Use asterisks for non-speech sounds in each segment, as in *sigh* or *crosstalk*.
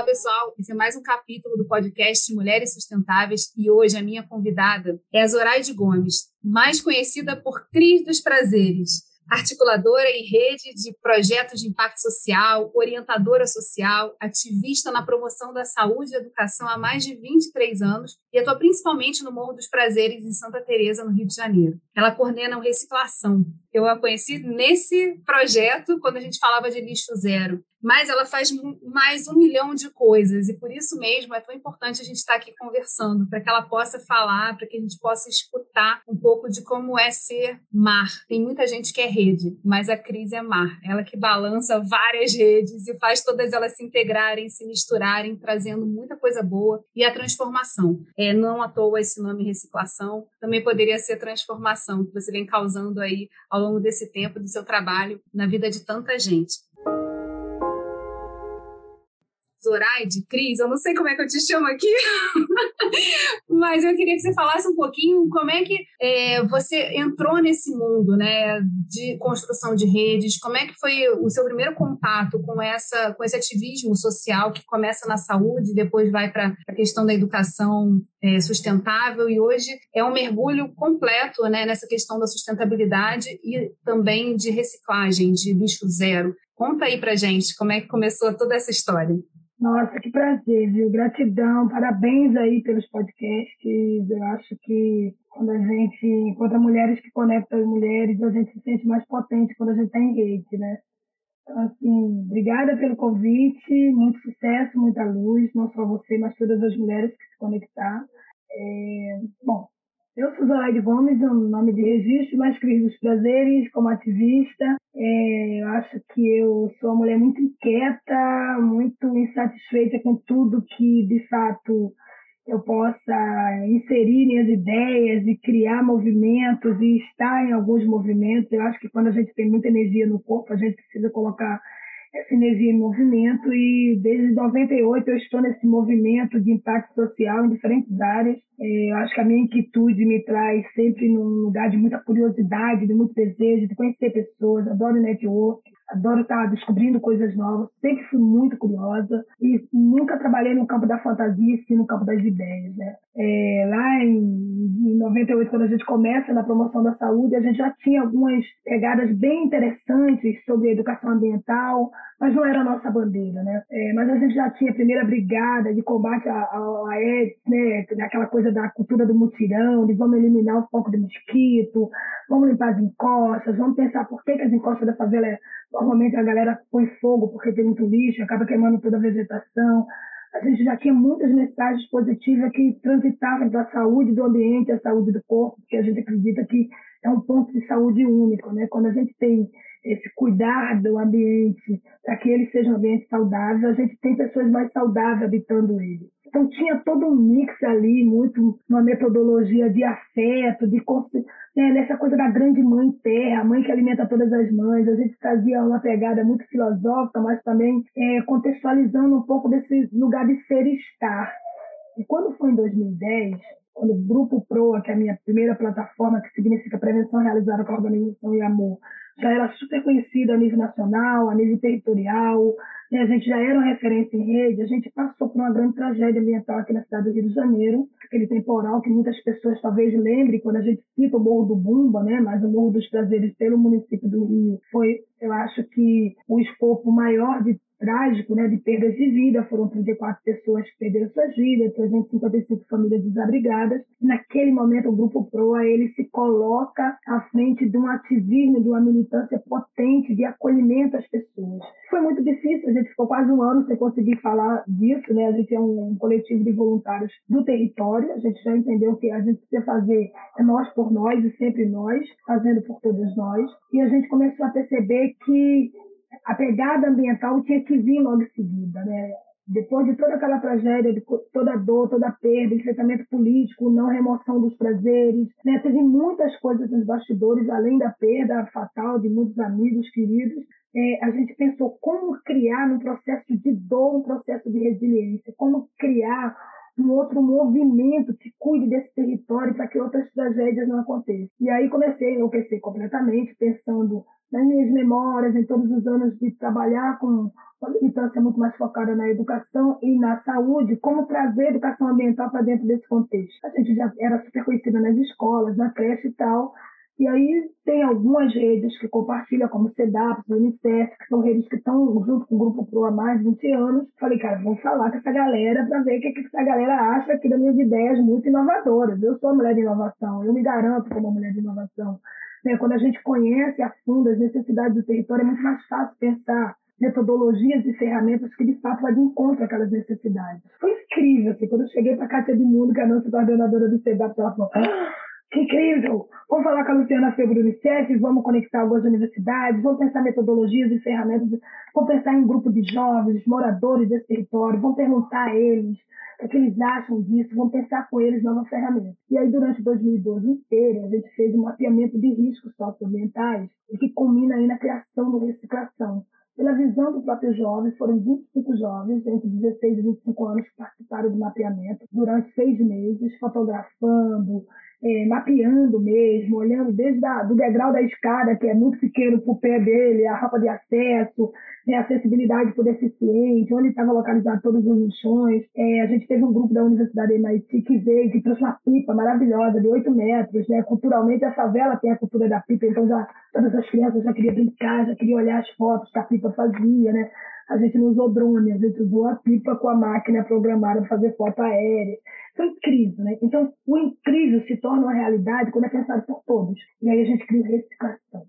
Olá, pessoal. Esse é mais um capítulo do podcast Mulheres Sustentáveis e hoje a minha convidada é a Zoraide Gomes, mais conhecida por Cris dos Prazeres articuladora em rede de projetos de impacto social, orientadora social, ativista na promoção da saúde e educação há mais de 23 anos e atua principalmente no Morro dos Prazeres, em Santa Teresa, no Rio de Janeiro. Ela coordena o Reciclação. Eu a conheci nesse projeto, quando a gente falava de lixo zero mas ela faz mais um milhão de coisas e por isso mesmo é tão importante a gente estar aqui conversando para que ela possa falar, para que a gente possa escutar um pouco de como é ser mar. Tem muita gente que é rede, mas a Cris é mar. Ela que balança várias redes e faz todas elas se integrarem, se misturarem, trazendo muita coisa boa e a transformação. É não à toa esse nome reciclação, também poderia ser transformação que você vem causando aí ao longo desse tempo do seu trabalho na vida de tanta gente. Zoraide, Cris, eu não sei como é que eu te chamo aqui, *laughs* mas eu queria que você falasse um pouquinho como é que é, você entrou nesse mundo né, de construção de redes, como é que foi o seu primeiro contato com, essa, com esse ativismo social que começa na saúde, depois vai para a questão da educação é, sustentável e hoje é um mergulho completo né, nessa questão da sustentabilidade e também de reciclagem, de lixo zero. Conta aí para gente como é que começou toda essa história. Nossa, que prazer, viu? Gratidão, parabéns aí pelos podcasts. Eu acho que quando a gente encontra mulheres que conectam as mulheres, a gente se sente mais potente quando a gente está em rede, né? Então, assim, obrigada pelo convite, muito sucesso, muita luz, não só você, mas todas as mulheres que se conectaram. É, bom, eu sou Zoraide Gomes, é um nome de registro, mas Cris dos Prazeres, como ativista. É, eu acho que eu sou uma mulher muito inquieta, muito insatisfeita com tudo que, de fato, eu possa inserir minhas ideias e criar movimentos e estar em alguns movimentos. Eu acho que quando a gente tem muita energia no corpo, a gente precisa colocar essa energia em movimento e desde 98 eu estou nesse movimento de impacto social em diferentes áreas. É, eu acho que a minha inquietude me traz sempre num lugar de muita curiosidade, de muito desejo de conhecer pessoas, adoro network, adoro estar descobrindo coisas novas, sempre fui muito curiosa e nunca trabalhei no campo da fantasia, sim no campo das ideias. Né? É, lá em, em 98, quando a gente começa na promoção da saúde, a gente já tinha algumas pegadas bem interessantes sobre educação ambiental, mas não era a nossa bandeira, né? É, mas a gente já tinha a primeira brigada de combate à AIDS, né? Aquela coisa da cultura do mutirão, de vamos eliminar o foco do mosquito, vamos limpar as encostas, vamos pensar por que, que as encostas da favela é Normalmente a galera põe fogo porque tem muito lixo, acaba queimando toda a vegetação. A gente já tinha muitas mensagens positivas que transitavam da saúde do ambiente à saúde do corpo, porque a gente acredita que é um ponto de saúde único, né? Quando a gente tem esse cuidar do ambiente, para que ele seja um ambiente saudável, a gente tem pessoas mais saudáveis habitando ele. Então tinha todo um mix ali, muito uma metodologia de afeto, de né, nessa coisa da grande mãe terra, a mãe que alimenta todas as mães. A gente trazia uma pegada muito filosófica, mas também é, contextualizando um pouco desse lugar de ser e estar. E quando foi em 2010, quando o Grupo PROA, que é a minha primeira plataforma, que significa Prevenção Realizada com Organização e Amor, já era super conhecida a nível nacional, a nível territorial, né? a gente já era uma referência em rede, a gente passou por uma grande tragédia ambiental aqui na cidade do Rio de Janeiro, aquele temporal que muitas pessoas talvez lembrem quando a gente cita o Morro do Bumba, né? mas o Morro dos Prazeres pelo município do Rio foi, eu acho que, o escopo maior de trágico, né, de perdas de vida. Foram 34 pessoas que perderam suas vidas, 355 famílias desabrigadas. Naquele momento, o Grupo PROA ele se coloca à frente de um ativismo, de uma militância potente de acolhimento às pessoas. Foi muito difícil, a gente ficou quase um ano sem conseguir falar disso. Né? A gente é um, um coletivo de voluntários do território, a gente já entendeu que a gente precisa fazer é nós por nós e sempre nós, fazendo por todos nós. E a gente começou a perceber que a pegada ambiental tinha que vir logo em seguida, né? Depois de toda aquela tragédia, de toda a dor, toda a perda, enfrentamento político, não remoção dos prazeres, né? teve muitas coisas nos bastidores, além da perda fatal de muitos amigos queridos. É, a gente pensou como criar num processo de dor, um processo de resiliência, como criar um outro movimento que cuide desse território para que outras tragédias não aconteçam. E aí comecei a enlouquecer completamente, pensando nas minhas memórias, em todos os anos de trabalhar com uma militância muito mais focada na educação e na saúde, como trazer educação ambiental para dentro desse contexto. A gente já era super conhecida nas escolas, na creche e tal, e aí tem algumas redes que compartilham, como o CEDAP, o Unicef, que são redes que estão junto com o Grupo Pro há mais de 20 anos. Falei, cara, vamos falar com essa galera para ver o que, que essa galera acha aqui das minhas ideias muito inovadoras. Eu sou uma mulher de inovação, eu me garanto como uma mulher de inovação. Né? Quando a gente conhece a fundo as necessidades do território, é muito mais fácil pensar metodologias e ferramentas que de fato vão de encontro àquelas necessidades. Foi incrível, assim, quando eu cheguei para a Cátia de Mundo, que é a nossa coordenadora do CEDAP, ela falou, ah, que incrível! Vamos falar com a Luciana Febro do Unicef, vamos conectar algumas universidades, vamos pensar metodologias e ferramentas, vamos pensar em grupo de jovens, moradores desse território, vamos perguntar a eles o que eles acham disso, vamos pensar com eles novas ferramentas. E aí, durante 2012 inteiro, a gente fez um mapeamento de riscos socioambientais, que culmina aí na criação do reciclação. Pela visão do próprio jovem, foram 25 jovens entre 16 e 25 anos que participaram do mapeamento durante seis meses, fotografando, é, mapeando mesmo, olhando desde o do degrau da escada, que é muito pequeno para o pé dele, a rampa de acesso, né, acessibilidade para o deficiente, onde estava localizado todos os lixões. É, a gente teve um grupo da Universidade MIT que veio, que trouxe uma pipa maravilhosa de 8 metros. Né? Culturalmente, a favela tem a cultura da pipa, então já, todas as crianças já queriam brincar, já queriam olhar as fotos que a pipa fazia. Né? A gente não usou drone, a gente usou a pipa com a máquina programada para fazer foto aérea. Foi incrível, né? Então, o incrível se torna uma realidade quando é pensado por todos. E aí a gente cria reciclação.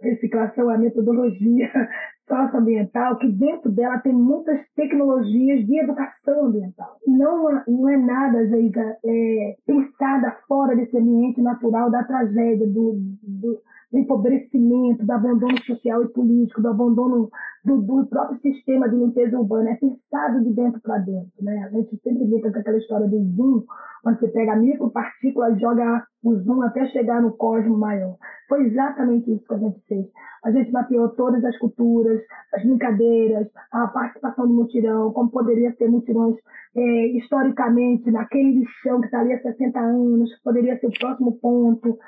Reciclação é a metodologia *laughs* socioambiental que dentro dela tem muitas tecnologias de educação ambiental. Não, não é nada, Geisa, é, pensada fora desse ambiente natural da tragédia, do, do, do empobrecimento, do abandono social e político, do abandono do, do, próprio sistema de limpeza urbana. É pensado de dentro para dentro. Né? A gente sempre brinca com aquela história do zoom, quando você pega micropartículas e joga o zoom até chegar no cosmo maior. Foi exatamente isso que a gente fez. A gente mapeou todas as culturas, as brincadeiras, a participação do mutirão, como poderia ser mutirões é, historicamente naquele lixão que está ali há 60 anos, poderia ser o próximo ponto.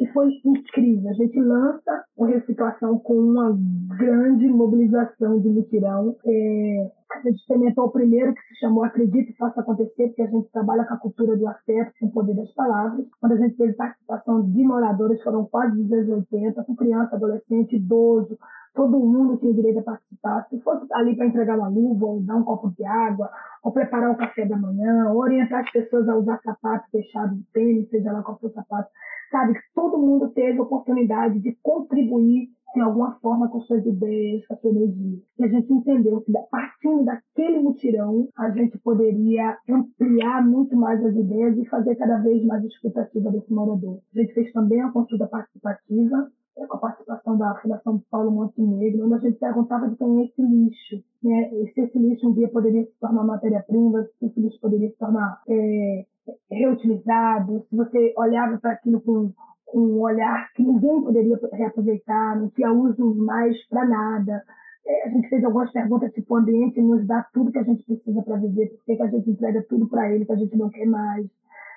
E foi incrível. A gente lança o Reciclação com uma grande mobilização de mutirão. É, a gente experimentou o primeiro que se chamou Acredite e Faça Acontecer, porque a gente trabalha com a cultura do afeto, com o poder das palavras. Quando a gente teve participação de moradores, foram quase 280, com criança, adolescente, idoso, todo mundo tinha direito a participar. Se fosse ali para entregar uma luva, ou dar um copo de água, ou preparar o café da manhã, ou orientar as pessoas a usar sapato fechado tênis, seja lá qual for o sapato, sabe? Todo mundo teve oportunidade de contribuir de alguma forma com suas ideias, com a sua energia. E a gente entendeu que, partindo daquele mutirão, a gente poderia ampliar muito mais as ideias e fazer cada vez mais escutativa desse morador. A gente fez também a consulta participativa, é, com a participação da Fundação Paulo Montenegro, onde a gente perguntava de quem é esse lixo, né? se esse lixo um dia poderia se tornar matéria-prima, se esse lixo poderia se tornar é, reutilizado, se você olhava para aquilo com, com um olhar que ninguém poderia reaproveitar, não tinha uso mais para nada. É, a gente fez algumas perguntas, tipo, o ambiente nos dá tudo que a gente precisa para viver, por que a gente entrega tudo para ele que a gente não quer mais?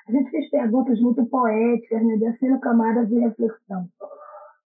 A gente fez perguntas muito poéticas, né, descendo camadas de reflexão.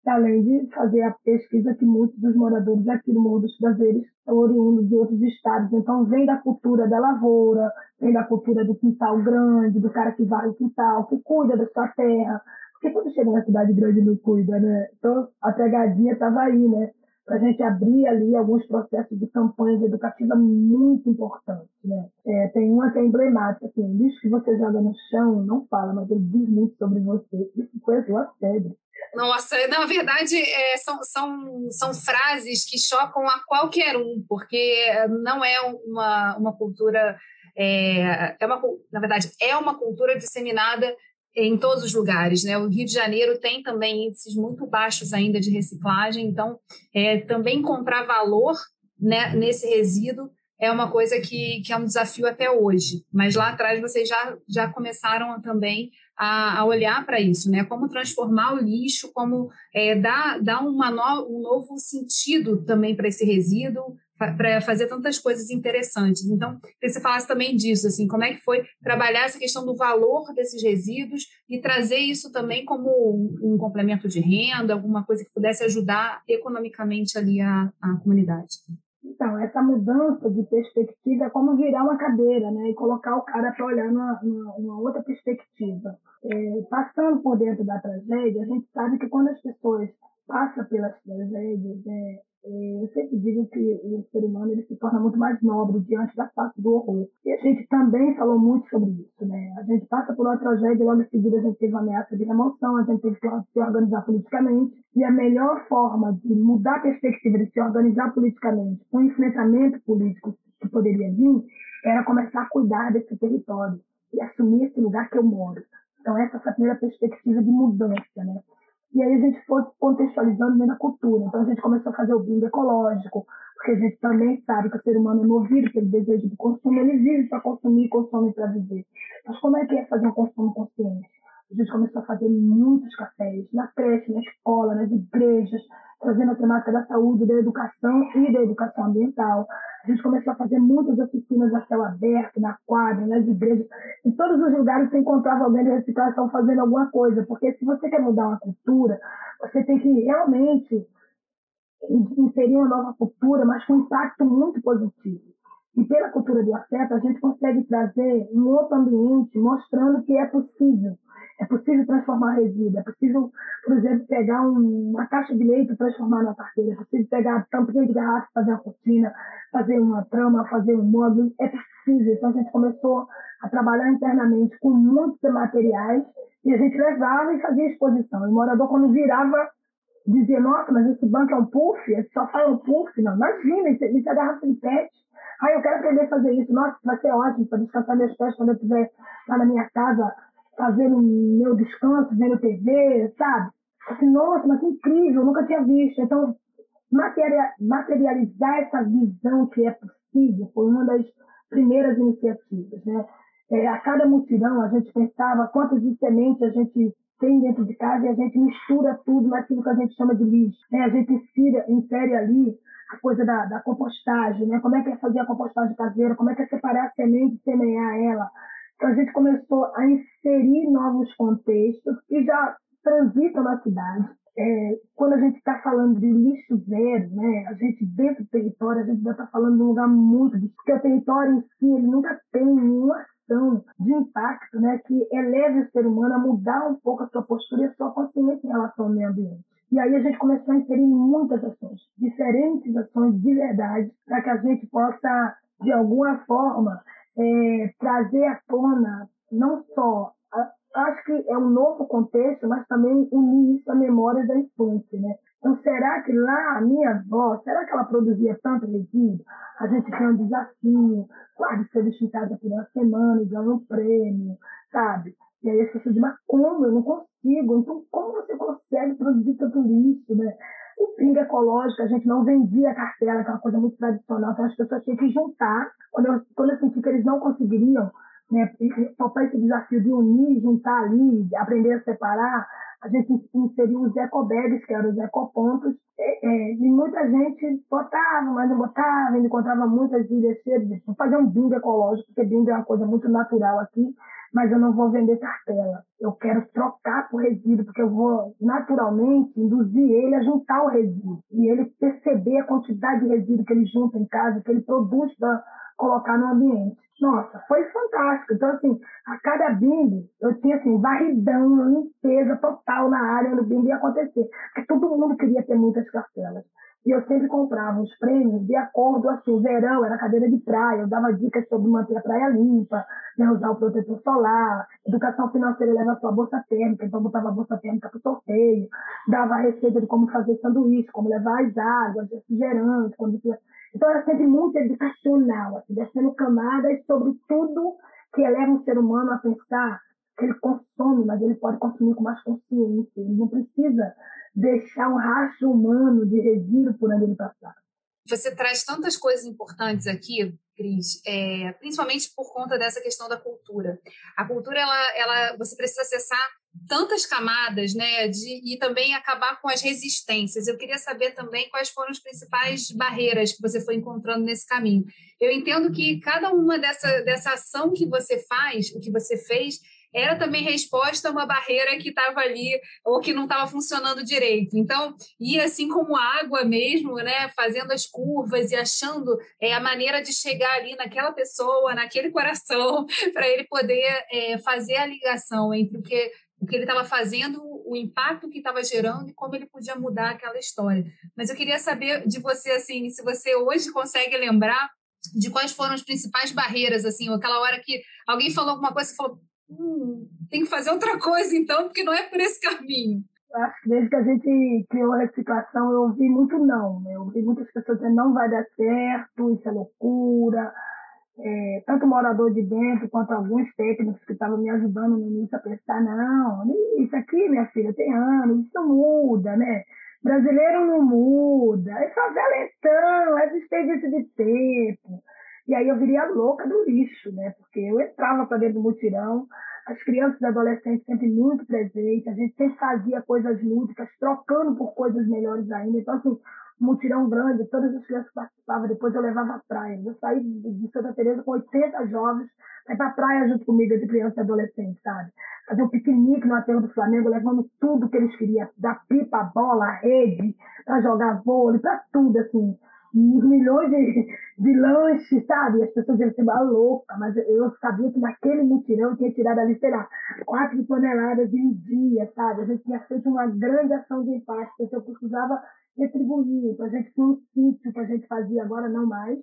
Além de fazer a pesquisa que muitos dos moradores aqui no Morro dos Prazeres são oriundos de outros estados. Então, vem da cultura da lavoura, vem da cultura do quintal grande, do cara que vai o quintal, que cuida da sua terra. Porque quando chega na cidade grande não cuida, né? Então, a pegadinha estava aí, né? Para a gente abrir ali alguns processos de campanhas educativas muito importantes, né? É, tem uma que é emblemática, assim, o lixo que você joga no chão não fala, mas ele diz muito sobre você. Isso foi a febre. Nossa, na verdade, é, são, são, são frases que chocam a qualquer um, porque não é uma, uma cultura, é, é uma, na verdade, é uma cultura disseminada em todos os lugares. Né? O Rio de Janeiro tem também índices muito baixos ainda de reciclagem, então é, também encontrar valor né, nesse resíduo é uma coisa que, que é um desafio até hoje. Mas lá atrás vocês já, já começaram também a, a olhar para isso, né? Como transformar o lixo, como é, dar, dar uma no, um novo sentido também para esse resíduo, para fazer tantas coisas interessantes. Então, que você falasse também disso, assim, como é que foi trabalhar essa questão do valor desses resíduos e trazer isso também como um, complemento de renda, alguma coisa que pudesse ajudar economicamente ali a, a comunidade. Então, essa mudança de perspectiva é como virar uma cadeira, né? E colocar o cara para olhar numa, numa, outra perspectiva. É, passando por dentro da tragédia, a gente sabe que quando as pessoas passam pelas tragédias, é, é, eu sempre digo que o ser humano ele se torna muito mais nobre diante da face do horror. E a gente também falou muito sobre isso, né? A gente passa por uma tragédia e logo em seguida a gente teve uma ameaça de remoção, a gente teve que se organizar politicamente. E a melhor forma de mudar a perspectiva de se organizar politicamente, com o enfrentamento político que poderia vir, era começar a cuidar desse território e assumir esse lugar que eu moro. Então essa é a primeira perspectiva de mudança, né? E aí a gente foi contextualizando dentro da cultura. Então a gente começou a fazer o bingo ecológico, porque a gente também sabe que o ser humano é movido pelo desejo de consumo, ele vive para consumir e consome para viver. Mas como é que é fazer um consumo consciente? A gente começou a fazer muitos cafés, na creche, na escola, nas igrejas, trazendo a temática da saúde, da educação e da educação ambiental. A gente começou a fazer muitas oficinas a céu aberto, na quadra, nas igrejas. Em todos os lugares você encontrava alguém de reciclação fazendo alguma coisa, porque se você quer mudar uma cultura, você tem que realmente inserir uma nova cultura, mas com impacto muito positivo. E pela cultura do afeto, a gente consegue trazer um outro ambiente mostrando que é possível é possível transformar resíduo, é possível, por exemplo, pegar um, uma caixa de leite e transformar na carteira, é possível pegar tampinha de garrafa fazer uma cortina, fazer uma trama, fazer um móvel, é possível. Então a gente começou a trabalhar internamente com muitos materiais e a gente levava e fazia exposição. E o morador, quando virava, dizia, nossa, mas esse banco é um puff, sofá é um puff. Não, imagina, isso, isso é garrafa de pet. Aí eu quero aprender a fazer isso. Nossa, vai ser ótimo para descansar meus pés quando eu estiver lá na minha casa fazendo meu descanso, vendo TV, sabe? Assim, nossa, mas que incrível, nunca tinha visto. Então, materializar essa visão que é possível foi uma das primeiras iniciativas. Né? É, a cada mutirão, a gente pensava quantos de semente a gente tem dentro de casa e a gente mistura tudo naquilo que a gente chama de lixo. Né? A gente insere, insere ali a coisa da, da, compostagem, né? como é que é fazer a compostagem caseira, como é que é separar a semente e semear ela, então, a gente começou a inserir novos contextos que já transitam na cidade. É, quando a gente está falando de lixo zero, né, a gente dentro do território, a gente já está falando de um lugar muito porque o território em si ele nunca tem nenhuma ação de impacto né, que eleve o ser humano a mudar um pouco a sua postura e a sua consciência em relação ao meio ambiente. E aí a gente começou a inserir muitas ações, diferentes ações de verdade, para que a gente possa, de alguma forma, é, trazer à tona não só acho que é um novo contexto, mas também unir isso à memória da infância, né? Então, será que lá a minha avó, será que ela produzia tanto resíduo? A gente tinha um desafio, guarde ser casa por uma semana e um prêmio, sabe? E aí as pessoas dizem, mas como? Eu não consigo. Então, como você consegue produzir tanto lixo, né? O pinga ecológico, a gente não vendia cartela, que é coisa muito tradicional, então as pessoas tinham que juntar. Quando eu, quando eu senti que eles não conseguiriam né, topar esse desafio de unir, juntar ali, aprender a separar, a gente inseriu os ecobags, que eram os ecopontos, é, é, e muita gente botava, mas não botava, encontrava muitas ilhas cheias de fazer um bingo ecológico, porque bingo é uma coisa muito natural aqui, mas eu não vou vender cartela. Eu quero trocar por resíduo, porque eu vou naturalmente induzir ele a juntar o resíduo. E ele perceber a quantidade de resíduo que ele junta em casa, que ele produz para colocar no ambiente. Nossa, foi fantástico. Então, assim, a cada bingo, eu tinha, assim, varridão, limpeza total na área onde o bingo ia acontecer. Porque todo mundo queria ter muitas cartelas. E eu sempre comprava os prêmios de acordo, assim, verão era cadeira de praia, eu dava dicas sobre manter a praia limpa, né, usar o protetor solar, educação financeira leva a sua bolsa térmica, então botava a bolsa térmica para o sorteio, dava a receita de como fazer sanduíche, como levar as águas, refrigerantes, quando... então era sempre muito educacional, assim, descendo camadas sobre tudo que eleva um ser humano a pensar que ele consome, mas ele pode consumir com mais consciência, ele não precisa deixar um rastro humano de resíduo por onde ele passar. Você traz tantas coisas importantes aqui, Cris, é, principalmente por conta dessa questão da cultura. A cultura, ela, ela, você precisa acessar tantas camadas, né, de, e também acabar com as resistências. Eu queria saber também quais foram as principais barreiras que você foi encontrando nesse caminho. Eu entendo que cada uma dessa, dessa ação que você faz, o que você fez, era também resposta a uma barreira que estava ali ou que não estava funcionando direito. Então, ia assim como água mesmo, né, fazendo as curvas e achando é, a maneira de chegar ali naquela pessoa, naquele coração, *laughs* para ele poder é, fazer a ligação entre o que o que ele estava fazendo, o impacto que estava gerando e como ele podia mudar aquela história. Mas eu queria saber de você, assim, se você hoje consegue lembrar de quais foram as principais barreiras, assim, aquela hora que alguém falou alguma coisa e falou, hum, tem que fazer outra coisa então, porque não é por esse caminho. Acho que desde que a gente criou a reciclação, eu ouvi muito não. Né? Eu ouvi muitas pessoas dizendo não vai dar certo, isso é loucura. É, tanto morador de dentro quanto alguns técnicos que estavam me ajudando no início a pensar, não, isso aqui, minha filha, tem anos, isso muda, né? Brasileiro não muda, é favela então, é desperdício de tempo. E aí eu viria louca do lixo, né? Porque eu entrava para dentro do mutirão, as crianças e adolescentes sempre muito presentes, a gente sempre fazia coisas lúdicas, trocando por coisas melhores ainda. Então, assim, mutirão grande, todas as crianças participavam, depois eu levava à praia. Eu saí de Santa Teresa com 80 jovens, para pra praia junto comigo, de criança e adolescente, sabe? Fazer um piquenique no aterro do Flamengo, levando tudo que eles queriam, da pipa, bola, rede, para jogar vôlei, para tudo, assim milhões de, de lanches, sabe? As pessoas iam ser louca, mas eu sabia que naquele mutirão tinha tirado ali, sei lá, quatro toneladas em um dia, sabe? A gente tinha feito uma grande ação de impacto, então eu precisava retribuir. Então a gente tinha um sítio que a gente fazia, agora não mais.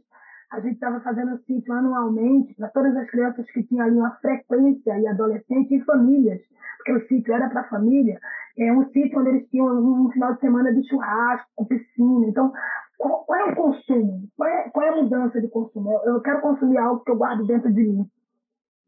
A gente estava fazendo um sítio anualmente para todas as crianças que tinham ali uma frequência, e adolescentes e famílias, porque o sítio era para família. É um sítio onde eles tinham um final de semana de churrasco, piscina. Então, qual, qual, é o consumo? Qual é, qual é, a mudança de consumo? Eu, quero consumir algo que eu guardo dentro de mim.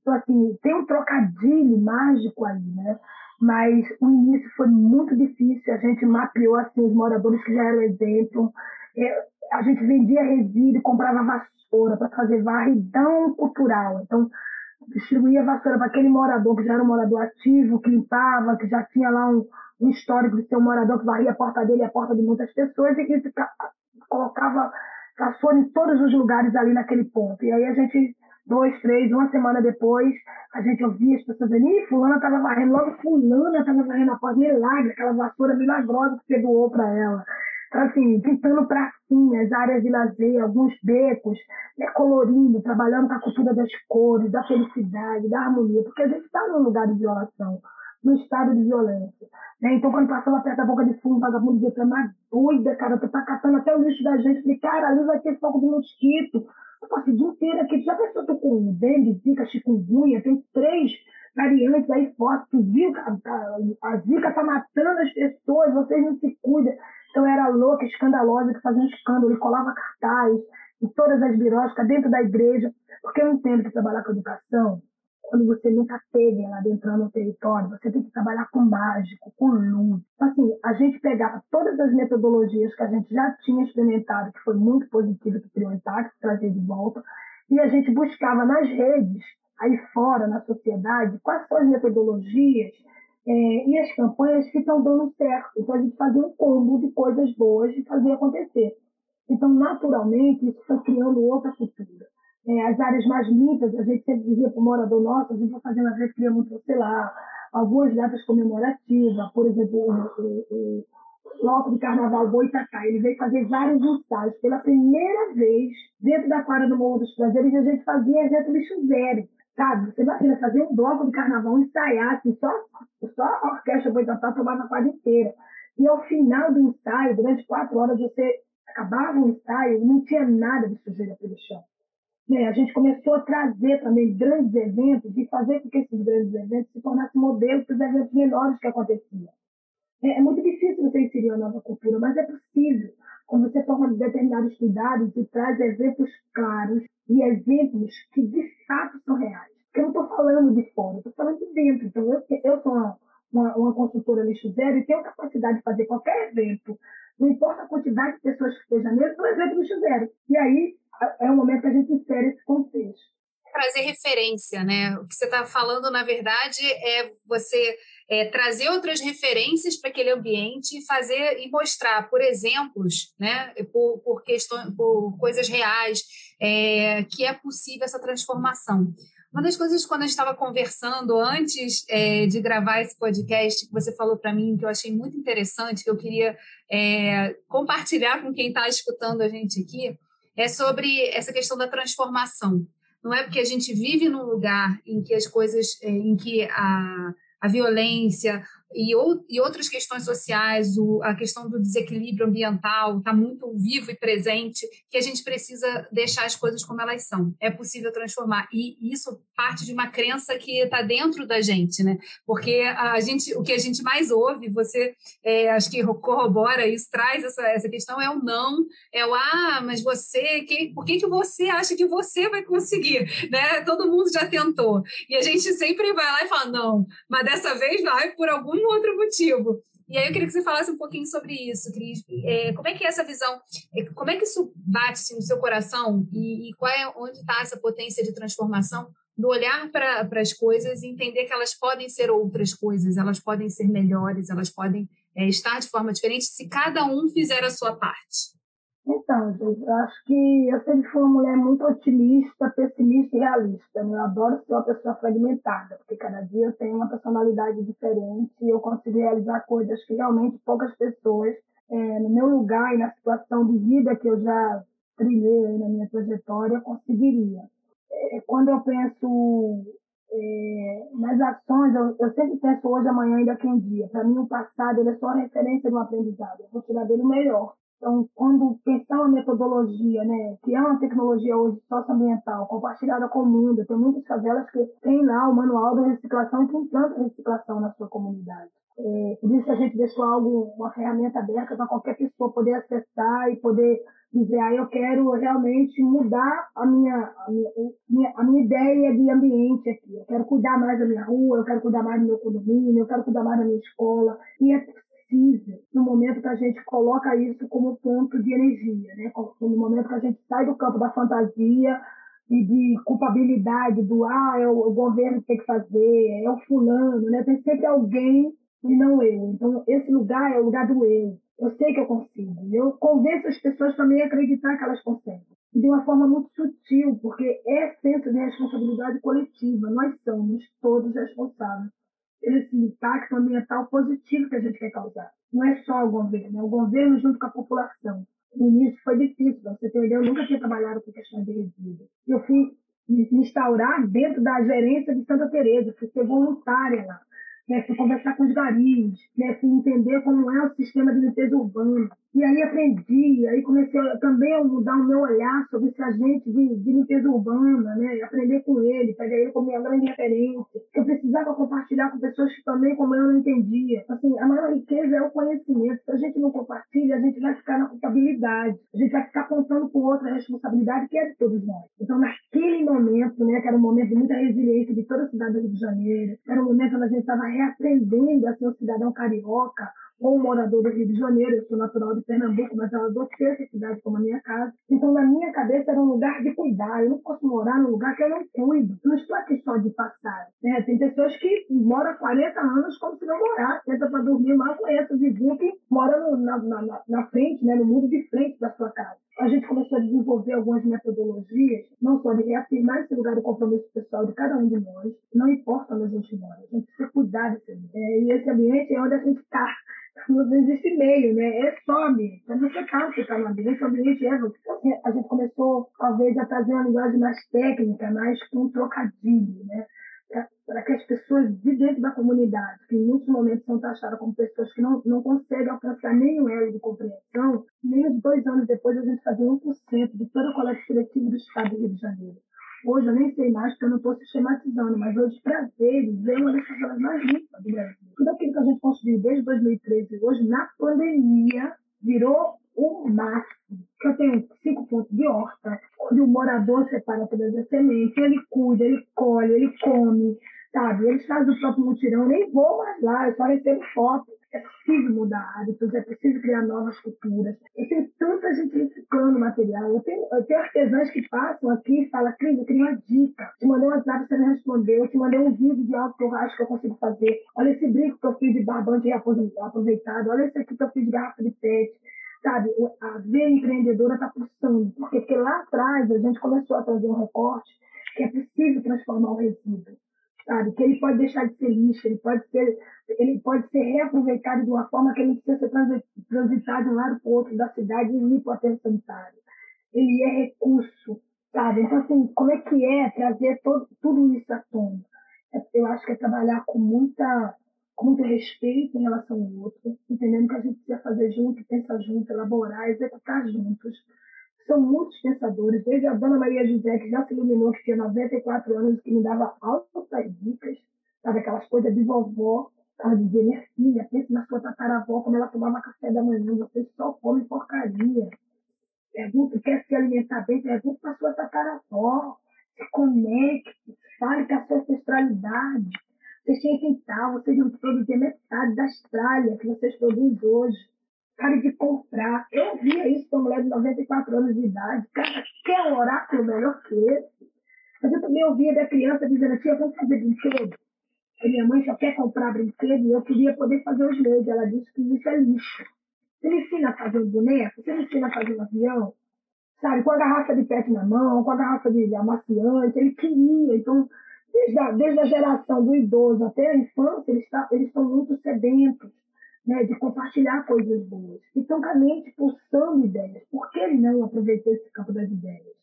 Então, assim, tem um trocadilho mágico aí, né? Mas o início foi muito difícil. A gente mapeou, assim, os moradores que já eram exemplo. É, a gente vendia resíduo, comprava vassoura para fazer varridão cultural. Então, distribuía vassoura para aquele morador que já era um morador ativo, que limpava, que já tinha lá um, um histórico de ser um morador que varria a porta dele e a porta de muitas pessoas e que colocava vassoura em todos os lugares ali naquele ponto. E aí a gente, dois, três, uma semana depois, a gente ouvia as pessoas dizendo, ih, fulana estava varrendo, logo fulana estava varrendo a porta, milagre, aquela vassoura milagrosa que doou para ela. Então, assim, pintando pracinhas, áreas de lazer, alguns becos, né, colorindo, trabalhando com a cultura das cores, da felicidade, da harmonia, porque a gente está num lugar de violação no estado de violência. Né? Então, quando passava perto da boca de fumo, o vagabundo dizia, mas doida, cara, tu tá catando até o lixo da gente. Falei, cara, ali vai ter fogo de mosquito. Eu passei o dia inteiro aqui. Já pensou, tô com dengue, zika, chikungunya, tem três variantes aí fortes. Tu viu que a, a, a zika tá matando as pessoas, vocês não se cuidam. Então, era louca, escandalosa, que fazia um escândalo, e colava cartaz em todas as biroscas, dentro da igreja, porque eu entendo que trabalhar com educação quando você nunca teve ela adentrando no território, você tem que trabalhar com mágico, com luz. Assim, a gente pegava todas as metodologias que a gente já tinha experimentado, que foi muito positivo, que criou impacto, trazer de volta, e a gente buscava nas redes, aí fora, na sociedade, quais são as metodologias é, e as campanhas que estão dando certo. Então, a gente fazia um combo de coisas boas e fazia acontecer. Então, naturalmente, isso foi criando outra cultura é, as áreas mais limpas, a gente sempre dizia para o morador nosso, a gente vai às vezes, cria muito, sei lá, algumas datas comemorativas, por exemplo, o, Bloco de Carnaval Boitatá, ele veio fazer vários ensaios. Pela primeira vez, dentro da quadra do Morro dos Prazeres, a gente fazia evento bicho zero, sabe? Você imagina fazer um bloco de carnaval, ensaiar, assim, só, só a orquestra Boitatá tomava a quadra inteira. E ao final do ensaio, durante quatro horas, você acabava o ensaio e não tinha nada de sujeira pelo chão. Né? A gente começou a trazer também grandes eventos e fazer com que esses grandes eventos se tornassem modelos para os eventos menores que aconteciam. É, é, muito difícil você inserir uma nova cultura, mas é possível. Quando você toma determinados cuidados e traz eventos claros e exemplos que de fato são reais. Porque eu não estou falando de fora, estou falando de dentro. Então, eu, eu sou uma, uma, uma consultora lixo zero e tenho capacidade de fazer qualquer evento, não importa a quantidade de pessoas que estejam nele, um evento lixo zero. E aí, é o momento que a gente insere esse contexto. trazer referência, né? O que você está falando, na verdade, é você é, trazer outras referências para aquele ambiente e fazer e mostrar por exemplos, né, por, por, questões, por coisas reais, é, que é possível essa transformação. Uma das coisas, quando a gente estava conversando antes é, de gravar esse podcast, que você falou para mim, que eu achei muito interessante, que eu queria é, compartilhar com quem está escutando a gente aqui, é sobre essa questão da transformação. Não é porque a gente vive num lugar em que as coisas, é, em que a, a violência, e, ou, e outras questões sociais, o, a questão do desequilíbrio ambiental está muito vivo e presente, que a gente precisa deixar as coisas como elas são. É possível transformar. E isso parte de uma crença que está dentro da gente, né? Porque a gente, o que a gente mais ouve, você é, acho que corrobora isso, traz essa, essa questão, é o não, é o ah, mas você, que, por que, que você acha que você vai conseguir? Né? Todo mundo já tentou. E a gente sempre vai lá e fala, não, mas dessa vez vai por algum nenhum outro motivo. E aí eu queria que você falasse um pouquinho sobre isso, Cris. É, como é que é essa visão, é, como é que isso bate assim, no seu coração e, e qual é, onde está essa potência de transformação do olhar para as coisas e entender que elas podem ser outras coisas, elas podem ser melhores, elas podem é, estar de forma diferente se cada um fizer a sua parte. Então, gente, eu acho que eu sempre fui uma mulher muito otimista, pessimista e realista. Né? Eu adoro ser uma pessoa fragmentada, porque cada dia eu tenho uma personalidade diferente e eu consigo realizar coisas que realmente poucas pessoas, é, no meu lugar e na situação de vida que eu já trilhei na minha trajetória, conseguiria. É, quando eu penso é, nas ações, eu, eu, sempre penso hoje, amanhã e daqui a um dia. Para mim, o passado ele é só referência de um aprendizado. Eu vou tirar dele o melhor. Então, quando pensar uma metodologia, né, que é uma tecnologia hoje socioambiental, compartilhada com o mundo, tem muitas favelas que tem lá o manual da reciclação e que implanta reciclação na sua comunidade. É, por isso a gente deixou algo, uma ferramenta aberta para qualquer pessoa poder acessar e poder dizer, ah, eu quero realmente mudar a minha, a minha, a minha ideia de ambiente aqui. Eu quero cuidar mais da minha rua, eu quero cuidar mais do meu condomínio, eu quero cuidar mais da minha escola. E é precisa, no momento que a gente coloca isso como ponto de energia, né? no momento que a gente sai do campo da fantasia e de culpabilidade do ah, é o, governo que tem que fazer, é o fulano, né? Tem sempre alguém e não eu. Então, esse lugar é o lugar do eu. Eu sei que eu consigo. Eu convenço as pessoas também a acreditar que elas conseguem. De uma forma muito sutil, porque é senso de responsabilidade coletiva. Nós somos todos responsáveis esse impacto ambiental positivo que a gente quer causar. Não é só o governo, é o governo junto com a população. No início foi difícil, você entendeu? Eu nunca tinha trabalhado com questões de resíduos. Eu fui me instaurar dentro da gerência de Santa Teresa, fui ser voluntária lá né, fui conversar com os garis, né, fui entender como é o sistema de limpeza urbana. E aí aprendi, aí comecei também a mudar o meu olhar sobre esse agente de, de limpeza urbana, né, aprender com ele, pegar ele como minha grande referência. Eu precisava compartilhar com pessoas que também, como eu, não entendia. Assim, a maior riqueza é o conhecimento. Se a gente não compartilha, a gente vai ficar na culpabilidade. A gente vai ficar apontando com outra responsabilidade que é de todos nós. Então, naquele momento, né, que era um momento de muita resiliência de toda a cidade do Rio de Janeiro, era um momento onde a gente estava reaprendendo a ser um cidadão carioca, ou um morador do Rio de Janeiro, eu sou natural de Pernambuco, mas eu adotei essa cidade como a minha casa. Então, na minha cabeça, era um lugar de cuidar. Eu não posso morar num lugar que eu não cuido. Não estou aqui só de passar. Né? Tem pessoas que moram 40 anos como se não morasse. Entra para dormir, mal conhece o vizinho que mora no, na, na, na frente, né? no muro de frente da sua casa a gente começou a desenvolver algumas metodologias, não só de reafirmar esse lugar de compromisso pessoal de cada um de nós, não importa onde a gente mora, a gente precisa cuidar desse ambiente. É, e esse ambiente é onde a gente está. Não existe meio, né? É ambiente. Quando você você está no ambiente, o ambiente é você. A gente começou, talvez, a trazer uma linguagem mais técnica, mais com um trocadilho, né? para que as pessoas de dentro da comunidade, que em muitos momentos são taxadas como pessoas que não, não conseguem alcançar nenhum elo de compreensão, menos dois anos depois a gente fazia 1% de toda a coleta seletiva do Estado do Rio de Janeiro. Hoje eu nem sei mais, porque eu não estou sistematizando, mas hoje prazeres é uma das favelas mais limpas do Brasil. Tudo aquilo que a gente construiu desde 2013 hoje, na pandemia, virou o máximo. Eu tenho cinco pontos de horta, onde o morador separa todas as sementes, ele cuida, ele colhe, ele come, sabe? Eles fazem o próprio mutirão, nem vou mais lá, eu só recebo foto. É possível mudar hábitos, é possível criar novas culturas. E tem tanta gente reciclando material. Eu tenho, eu tenho artesãs que passam aqui e falam, Cris, eu queria uma dica. Te mandei um WhatsApp, você não respondeu. Eu te mandei um vídeo de algo que eu acho que eu consigo fazer. Olha esse brinco que eu fiz de barbante aproveitado. Olha esse aqui que eu fiz de garrafa de pet sabe, a veia empreendedora está pulsando. Porque, porque lá atrás a gente começou a trazer um recorte que é possível transformar o resíduo, sabe? Que ele pode deixar de ser lixo, ele pode ser, ele pode ser reaproveitado de uma forma que ele não precisa ser transitado de um lado para o outro da cidade e o aterro sanitário. Ele é recurso, sabe? Então, assim, como é que é trazer todo, tudo isso à tona? Eu acho que é trabalhar com muita com muito respeito em relação ao outro, entendendo que a gente precisa fazer junto, pensar junto, elaborar, executar juntos. São muitos pensadores, desde a Dona Maria José, que já se iluminou, que tinha 94 anos, que me dava altas dicas, sabe, aquelas coisas de vovó, ela dizia, minha filha, pense na sua tataravó, como ela tomava café da manhã, você só come porcaria. Pergunta, quer se alimentar bem? Pergunta para sua tataravó. Se conecte, fale com a sua ancestralidade vocês tinham quintal, vocês não produzir metade da Austrália que vocês produzem hoje. Pare de comprar. Eu via isso uma mulher de 94 anos de idade. Cara, quer um oráculo melhor que esse? Mas eu também ouvia da criança dizendo, tia, vamos fazer brinquedo? A minha mãe só quer comprar brinquedo e eu queria poder fazer os meus. Ela disse que isso é lixo. Você me ensina a fazer um boneco? Você me ensina a fazer um avião? Sabe, com a garrafa de pet na mão, com a garrafa de amaciante, ele queria. Então, desde a, desde a geração do idoso até a infância, eles, tá, eles estão muito sedentos né, de compartilhar coisas boas. E estão com a mente pulsando ideias. Por que não aproveitar esse campo das ideias?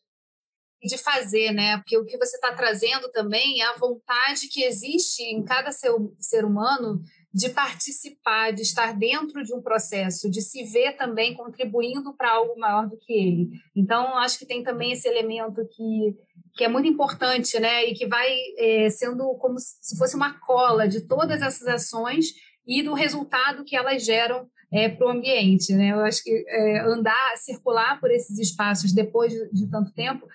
E de fazer, né? Porque o que você está trazendo também é a vontade que existe em cada ser, ser humano de participar, de estar dentro de um processo, de se ver também contribuindo para algo maior do que ele. Então, acho que tem também esse elemento que, que é muito importante, né? E que vai é, sendo como se fosse uma cola de todas essas ações e do resultado que elas geram é, para o ambiente, né? Eu acho que é, andar, circular por esses espaços depois de, de tanto tempo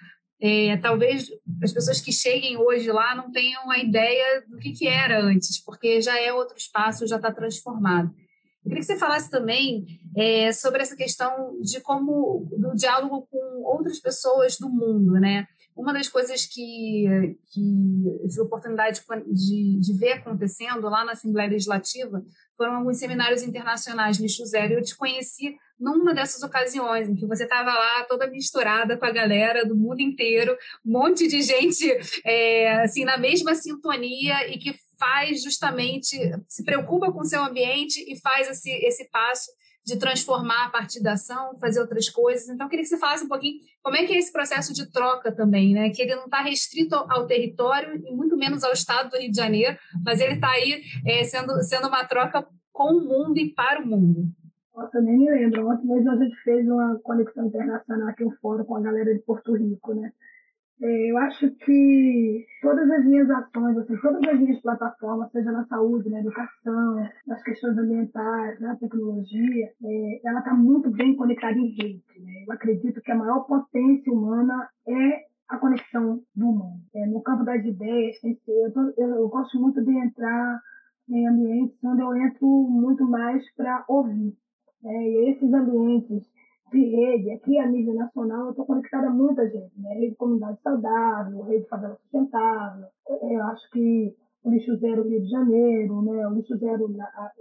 é, talvez as pessoas que cheguem hoje lá não tenham a ideia do que, que era antes, porque já é outro espaço, já está transformado. Eu queria que você falasse também é, sobre essa questão de como do diálogo com outras pessoas do mundo, né? Uma das coisas que, que eu oportunidade de, de ver acontecendo lá na Assembleia Legislativa foram alguns seminários internacionais Lixo Zero. Eu te conheci numa dessas ocasiões em que você estava lá toda misturada com a galera do mundo inteiro, um monte de gente é, assim na mesma sintonia e que faz justamente se preocupa com o seu ambiente e faz esse, esse passo de transformar a partir da ação, fazer outras coisas. Então, eu queria que você falasse um pouquinho como é que é esse processo de troca também, né? Que ele não está restrito ao território e muito menos ao estado do Rio de Janeiro, mas ele está aí é, sendo, sendo uma troca com o mundo e para o mundo. Nossa, nem me lembro. Ontem mesmo a gente fez uma conexão internacional aqui, um fórum com a galera de Porto Rico, né? É, eu acho que todas as minhas ações, assim, todas as minhas plataformas, seja na saúde, na educação, nas questões ambientais, na tecnologia, é, ela está muito bem conectada em rede. Né? Eu acredito que a maior potência humana é a conexão do humano. É, no campo das ideias, eu, tô, eu, eu gosto muito de entrar em ambientes onde eu entro muito mais para ouvir. Né? E esses ambientes rede, aqui a nível nacional, eu estou conectada a muita gente, né? Rede Comunidade Saudável, Rede Favela Sustentável. Eu acho que o Lixo Zero Rio de Janeiro, né? o Lixo Zero na, a,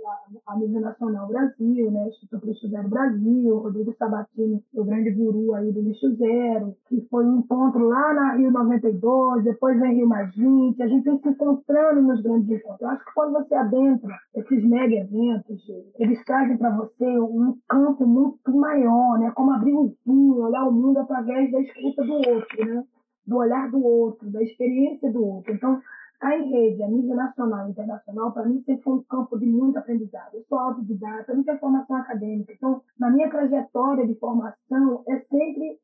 a, nível nacional Brasil, né? Instituto Lixo Zero Brasil, Rodrigo Sabatini, o grande guru aí do Lixo Zero, que foi um encontro lá na Rio 92, depois vem Rio Mais 20, a gente vem se encontrando nos grandes encontros. Eu acho que quando você adentra esses mega eventos, eles trazem para você um campo muito maior, né? como abrir um vinho, olhar o mundo através da escuta do outro, né? do olhar do outro, da experiência do outro. Então, Em rede, a nível nacional e internacional, para mim sempre foi um campo de muito aprendizado. Eu sou autodidata, eu não tenho formação acadêmica. Então, na minha trajetória de formação, é sempre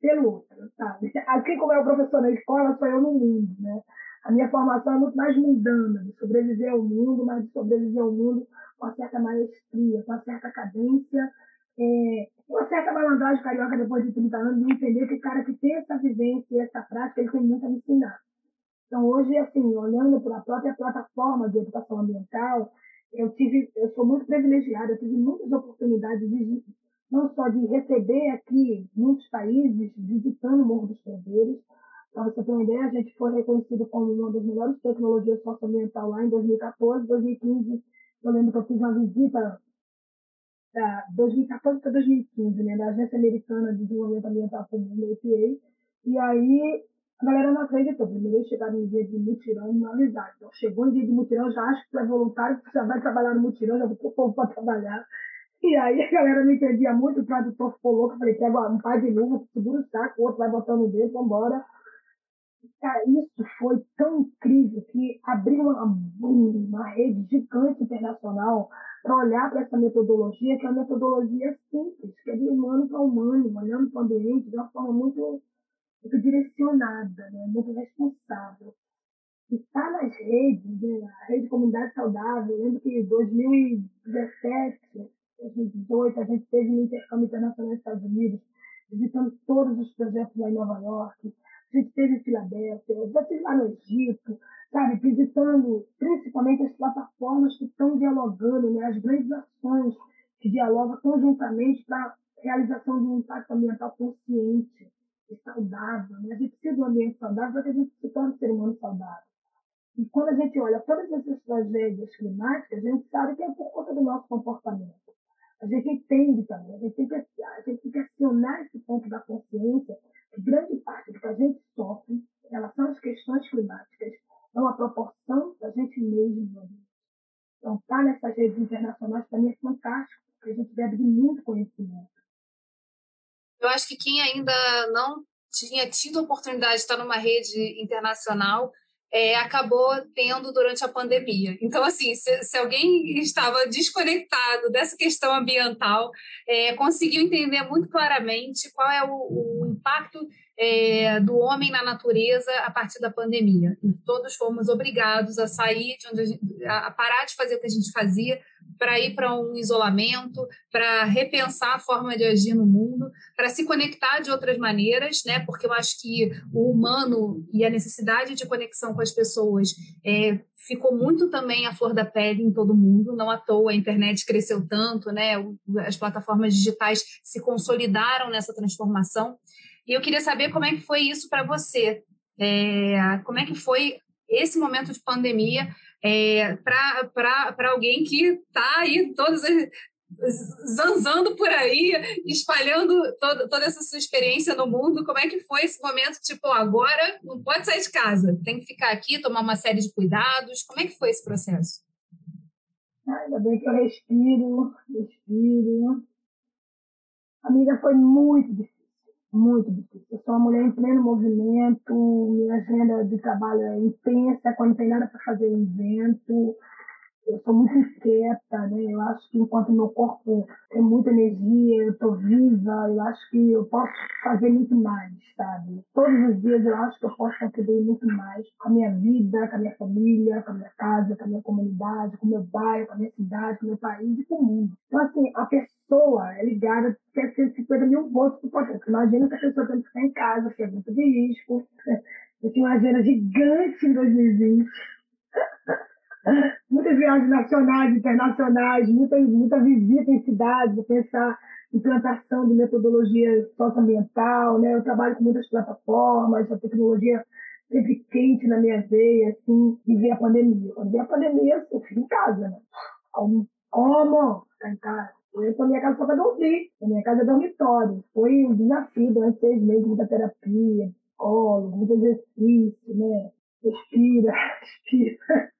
pelo outro, sabe? *laughs* Assim como é o professor na escola, sou eu no mundo, né? A minha formação é muito mais mundana, de sobreviver ao mundo, mas de sobreviver ao mundo com uma certa maestria, com uma certa cadência, é, uma certa malandragem carioca depois de 30 anos, de entender que o cara que tem essa vivência e essa prática, ele tem muito a ensinar. Então, hoje, assim, olhando para a própria plataforma de educação ambiental, eu tive, eu sou muito privilegiada, eu tive muitas oportunidades de, não só de receber aqui muitos países, visitando o Morro dos Cordeiros. Para você ter uma ideia, a gente foi reconhecido como uma das melhores tecnologias socioambiental lá em 2014, 2015. Eu lembro que eu fiz uma visita da 2014 para 2015, né, da Agência Americana de Desenvolvimento Ambiental Comum, APA, e aí a galera não acreditou. Primeiro eles chegaram no dia de mutirão não avisaram. Então, chegou em dia de mutirão, já acho que tu é voluntário, já vai trabalhar no mutirão, já vou o povo para trabalhar. E aí a galera não entendia muito, o tradutor ficou louco, falei, pega um pai de novo, segura o saco, o outro vai botando o dedo, vambora. Isso foi tão incrível que abriu uma, uma rede gigante internacional para olhar para essa metodologia, que é uma metodologia simples, que é de humano para humano, olhando para o ambiente de uma forma muito muito direcionada, né? muito responsável. E está nas redes, né? a rede Comunidade Saudável, eu lembro que em 2017, 2018, a gente teve um intercâmbio internacional nos Estados Unidos, visitando todos os projetos lá em Nova York, a gente teve em Filadélfia, já estive lá no Egito, sabe, visitando principalmente as plataformas que estão dialogando, né, as grandes ações que dialogam conjuntamente para realização de um impacto ambiental consciente saudável. Né? A gente precisa de um ambiente saudável para que a gente se torne um ser humano saudável. E quando a gente olha todas essas tragédias climáticas, a gente sabe que é por conta do nosso comportamento. A gente entende também, a gente tem que, a gente tem que acionar esse ponto da consciência que grande parte do que a gente sofre em relação às questões climáticas é uma proporção da gente mesmo. Então, estar tá nessas redes internacionais para mim é fantástico, porque a gente deve de muito conhecimento. Eu acho que quem ainda não tinha tido a oportunidade de estar numa rede internacional é, acabou tendo durante a pandemia. Então, assim, se, se alguém estava desconectado dessa questão ambiental, é, conseguiu entender muito claramente qual é o, o impacto é, do homem na natureza a partir da pandemia. E todos fomos obrigados a sair de onde a, gente, a parar de fazer o que a gente fazia para ir para um isolamento, para repensar a forma de agir no mundo, para se conectar de outras maneiras, né? Porque eu acho que o humano e a necessidade de conexão com as pessoas é, ficou muito também à flor da pele em todo mundo. Não à toa a internet cresceu tanto, né? As plataformas digitais se consolidaram nessa transformação. E eu queria saber como é que foi isso para você. É, como é que foi esse momento de pandemia é, para alguém que está aí todas zanzando por aí, espalhando todo, toda essa sua experiência no mundo. Como é que foi esse momento? Tipo, agora não pode sair de casa, tem que ficar aqui, tomar uma série de cuidados. Como é que foi esse processo? Ainda bem que eu respiro, respiro. Amiga, foi muito difícil muito difícil. Eu sou uma mulher em pleno movimento, minha agenda de trabalho é intensa, quando tem nada para fazer eu invento eu sou muito inquieta, né? Eu acho que enquanto meu corpo tem muita energia, eu estou viva, eu acho que eu posso fazer muito mais, sabe? Todos os dias eu acho que eu posso contribuir muito mais com a minha vida, com a minha família, com a minha casa, com a minha comunidade, com o meu bairro, com a minha cidade, com o meu país e com o mundo. Então, assim, a pessoa é ligada, quer ser 50 mil votos por potência. Imagina que a pessoa tem que ficar em casa, que é muito de risco. *laughs* Eu tinha uma agenda gigante em 2020 *laughs* *laughs* muitas viagens nacionais, internacionais, muita, muita visita em cidades, para pensar implantação de metodologia socioambiental, né? Eu trabalho com muitas plataformas, a tecnologia sempre quente na minha veia, assim, e ver a pandemia. Quando veio a pandemia, eu fico em casa, né? Como? Como? Ficar em casa. Eu para minha casa só para dormir. A minha casa é dormitório. Foi um desafio durante seis meses, muita terapia, psicólogo, muito exercício, né? Respira, *laughs* respira.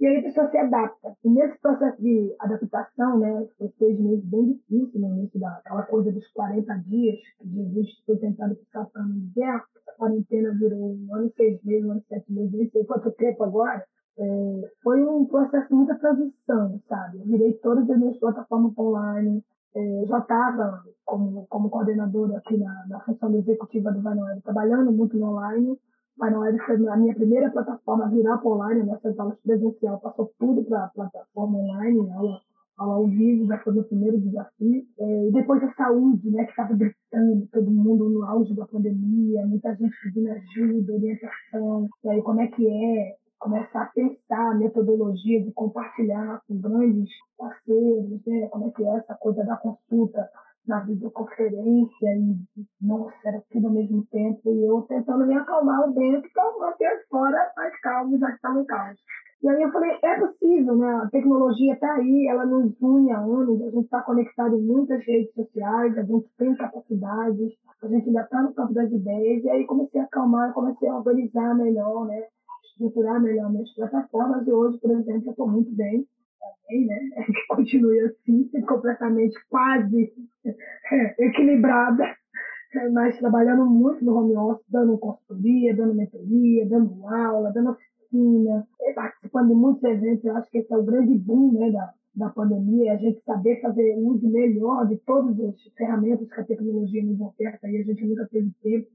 E aí a pessoa se adapta. E nesse processo de adaptação, né, foi seis meses bem difícil no início daquela coisa dos 40 dias, que Jesus foi tentado ficar para no deserto. A quarentena virou um ano e seis meses, um ano e sete meses, nem sei quanto tempo agora. É, foi um processo muita transição, sabe? Eu virei todas as minhas plataformas online. É, já estava como, como coordenadora aqui na, na função executiva do Vai trabalhando muito no online Manoel foi a minha primeira plataforma a virar para online, aulas presencial, passou tudo para a plataforma online, aula, aula ao vivo, já foi o primeiro desafio. É, e depois a saúde, né, que estava gritando, todo mundo no auge da pandemia, muita gente pedindo ajuda, orientação, e aí como é que é, começar a pensar a metodologia de compartilhar com grandes parceiros, né? como é que é essa coisa da consulta na videoconferência e, nossa, era tudo ao mesmo tempo, e eu tentando me acalmar dentro para manter fora mais calmo, já que estava em caos. E aí eu falei, é possível, né? A tecnologia está aí, ela nos une há anos, a gente está conectado em muitas redes sociais, a gente tem capacidades, a gente ainda está no campo das ideias, e aí comecei a acalmar, comecei a organizar melhor, né? Estruturar melhor minhas plataformas, e hoje, por exemplo, eu estou muito bem, também, né? *laughs* Que continue assim, completamente quase equilibrada, mas trabalhando muito no home office, dando consultoria, dando mentoria, dando aula, dando oficina, participando de muitos eventos. Eu acho que esse é o grande boom né, da, da pandemia, a gente saber fazer uso melhor de todas as ferramentas que a tecnologia nos oferta e a gente nunca teve tempo,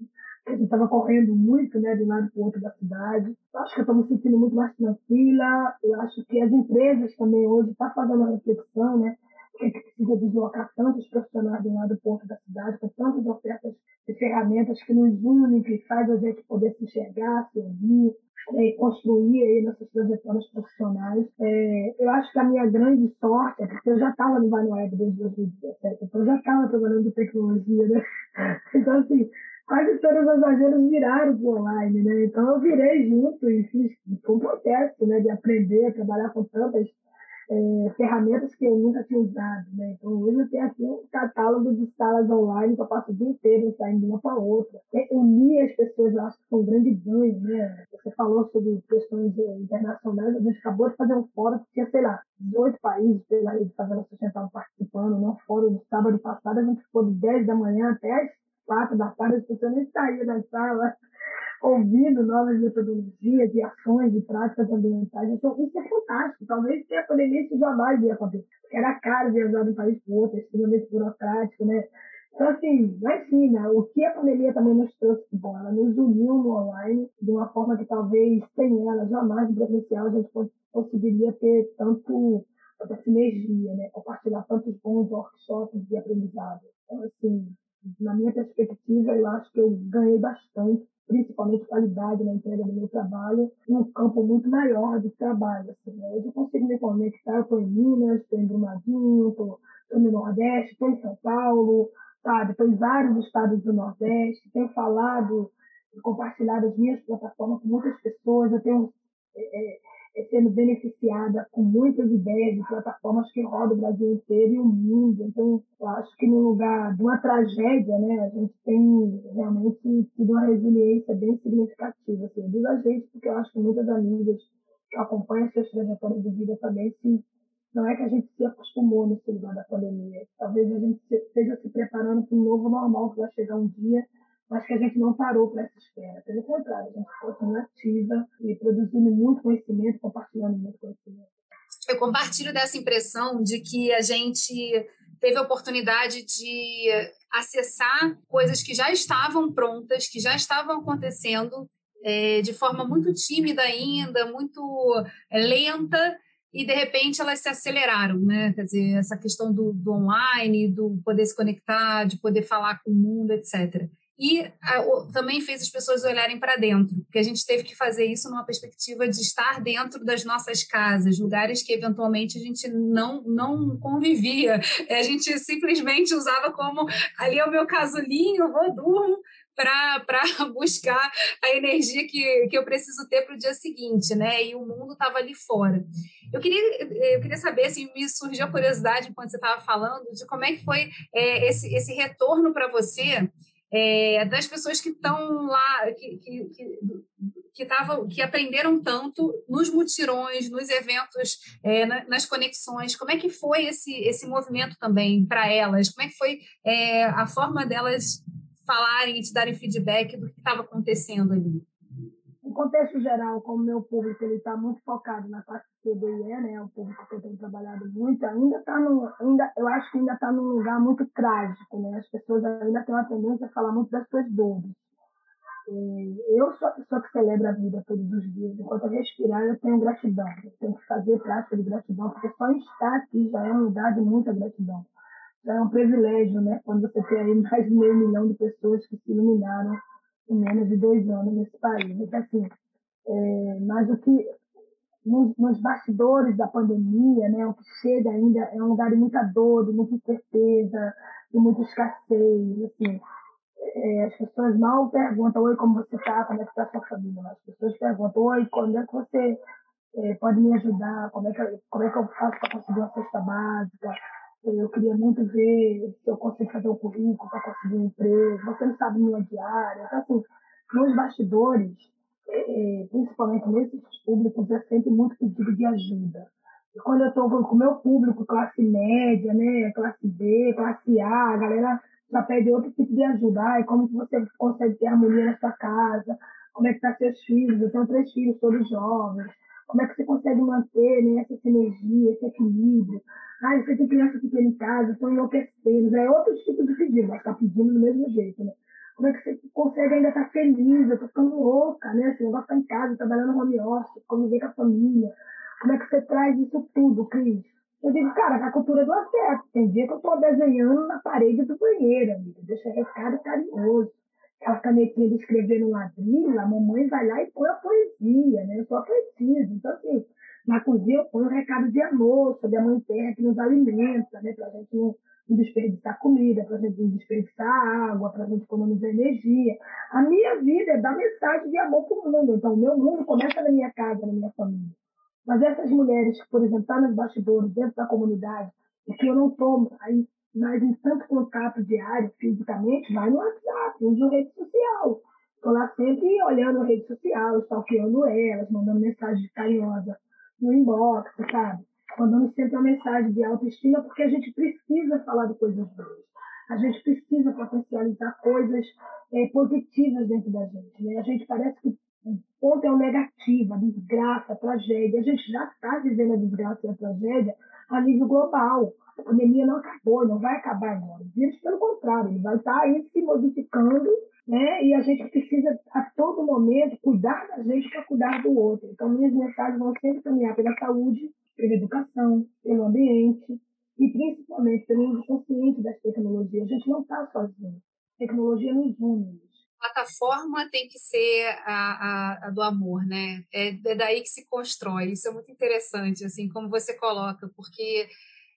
a gente estava correndo muito né, de um lado para o outro da cidade. Eu acho que eu estou me sentindo muito mais tranquila, eu acho que as empresas também hoje estão tá fazendo uma reflexão, né? que precisa deslocar tantos profissionais de um lado para o outro da cidade, com tantas ofertas de ferramentas que nos unem, que faz a gente poder se enxergar, se ouvir, é, construir aí nossas trajetórias profissionais. É, eu acho que a minha grande sorte é porque eu já estava no Vale Web desde 2017, então eu já estava trabalhando em tecnologia, né? *laughs* Então, assim, quase todas as agendas viraram para online, né? Então eu virei junto e fiz um processo né, de aprender a trabalhar com tantas é, ferramentas que eu nunca tinha usado. Né? Então, hoje eu tenho aqui um catálogo de salas online que eu passo o dia inteiro saindo de uma para outra. É, unir as pessoas, eu acho que foi um grande ganho. Né? Você falou sobre questões é, internacionais, a gente acabou de fazer um fórum que tinha, sei lá, 18 países pela rede Favela Sustentável participando. No fórum do sábado passado, a gente ficou de 10 da manhã até as 4 da tarde, as pessoas nem saíam da sala ouvindo novas metodologias e ações de práticas ambientais. Então, isso é fantástico. Talvez se a pandemia isso jamais ia acontecer. Era caro viajar de um país para outro, extremamente burocrático, né? Então, assim, imagina, o que a pandemia também nos trouxe de bom? Ela nos uniu no online de uma forma que talvez sem ela, jamais no presencial, a gente conseguiria ter tanto, tanta sinergia, né? Compartilhar tantos bons workshops de aprendizado. Então, assim, na minha perspectiva, eu acho que eu ganhei bastante principalmente qualidade na entrega do meu trabalho, um campo muito maior de trabalho. Assim, né? Eu consigo me conectar, estou em Minas, estou em Brumadinho, estou no Nordeste, estou em São Paulo, sabe? Estou em vários estados do Nordeste, tenho falado e compartilhado as minhas plataformas com muitas pessoas, eu tenho é é sendo beneficiada com muitas ideias de plataformas que rodam o Brasil inteiro e o mundo. Então, eu acho que no lugar de uma tragédia, né, a gente tem realmente tido uma resiliência bem significativa. Assim, eu digo a gente, porque eu acho que muitas amigas que acompanham suas trajetórias de vida também se não é que a gente se acostumou nesse lugar da pandemia. Talvez a gente esteja se preparando para um novo normal que vai chegar um dia mas que a gente não parou para essa espera. Pelo contrário, a gente continua ativa e produzindo muito conhecimento, compartilhando muito conhecimento. Eu compartilho dessa impressão de que a gente teve a oportunidade de acessar coisas que já estavam prontas, que já estavam acontecendo é, de forma muito tímida ainda, muito é, lenta, e de repente elas se aceleraram, né? Quer dizer, essa questão do, do online, do poder se conectar, de poder falar com o mundo, etc e a, o, também fez as pessoas olharem para dentro, porque a gente teve que fazer isso numa perspectiva de estar dentro das nossas casas, lugares que eventualmente a gente não, não convivia. *laughs* A gente simplesmente usava como ali é o meu casulinho, vou durmo para *laughs* buscar a energia que, que eu preciso ter para o dia seguinte, né? E o mundo estava ali fora. Eu queria, eu queria saber, assim, me surgiu a curiosidade enquanto você estava falando de como é que foi é, esse, esse retorno para você é, das pessoas que estão lá, que, que, que, que, que aprenderam tanto nos mutirões, nos eventos, é, na, nas conexões. Como é que foi esse, esse movimento também para elas? Como é que foi é, a forma delas falarem e te darem feedback do que estava acontecendo ali? Contexto geral, como meu público ele está muito focado na classe CDE, né, o público que eu tenho trabalhado muito, ainda está no, ainda, eu acho que ainda está num lugar muito trágico, né? As pessoas ainda têm uma tendência a falar muito das suas dores. eu sou a pessoa que celebra a vida todos os dias. Enquanto eu respirar, eu tenho gratidão. Eu tenho que fazer prática de gratidão, porque só estar aqui já é um lugar de muita gratidão. Já é um privilégio, né? Quando você tem aí mais de meio milhão de pessoas que se iluminaram em menos de dois anos nesse país. Então, assim, É, mas o que nos, nos, bastidores da pandemia, né, o que chega ainda é um lugar de muita dor, de muita incerteza, de muita escassez, assim. É, as pessoas mal perguntam, oi, como você está, como é que está a sua família? As pessoas perguntam, oi, quando é que você é, pode me ajudar? Como é que, como é que eu faço para conseguir uma cesta básica? Eu queria muito ver se eu consigo fazer um currículo para conseguir um emprego. Você não sabe minha diária. Então, assim, nos bastidores, é, é, principalmente nesses públicos, é sempre muito pedido de ajuda. E quando eu estou com o meu público, classe média, né, classe B, classe A, a galera já pede outro tipo de ajuda. Ai, como que você consegue ter harmonia na sua casa? Como é que tá seus filhos? Eu tenho três filhos, todos jovens. Como é que você consegue manter né, essa sinergia, esse equilíbrio? Ah, você tem criança pequena em casa, estão enlouquecendo. Já é outro tipo de pedido, mas está pedindo do mesmo jeito, né? Como é que você consegue ainda estar tá feliz? Eu estou ficando louca, né? Assim, negócio ficar em casa, trabalhando home office, conviver com a família. Como é que você traz isso tudo, Cris? Eu digo, cara, a cultura do afeto. Tem dia que eu estou desenhando na parede do banheiro, amiga. Deixa recado carinhoso aquela canetinha de escrever no ladrilho, a mamãe vai lá e põe a poesia, né? Eu sou poetisa. Então, assim, na cozinha ponho um recado de amor sobre a mãe terra que nos alimenta, né? Para a gente não, não desperdiçar comida, para a gente não desperdiçar água, para a gente economizar energia. A minha vida é dar mensagem de amor para o mundo. Então, o meu mundo começa na minha casa, na minha família. Mas essas mulheres que, por exemplo, estão tá nos bastidores, dentro da comunidade, e que eu não tomo aí mas em tanto contato diário, fisicamente, vai no WhatsApp, uso rede social. Estou lá sempre olhando a rede social, stalkeando elas, mandando mensagem carinhosa no inbox, sabe? Mandando sempre uma mensagem de autoestima, porque a gente precisa falar de coisas boas. A gente precisa potencializar coisas é, positivas dentro da gente. Né? A gente parece que o ponto é o negativo, a desgraça, a tragédia. A gente já está vivendo a desgraça e a tragédia a nível global. A pandemia não acabou, não vai acabar agora. O vírus, pelo contrário, ele vai estar aí se modificando, né? E a gente precisa, a todo momento, cuidar da gente para cuidar do outro. Então, minhas mensagens vão sempre caminhar pela saúde, pela educação, pelo ambiente e principalmente pelo uso consciente das tecnologias. A gente não está sozinho. Tecnologia nos une. A plataforma tem que ser a, a, a, do amor, né? É, é daí que se constrói. Isso é muito interessante, assim, como você coloca, porque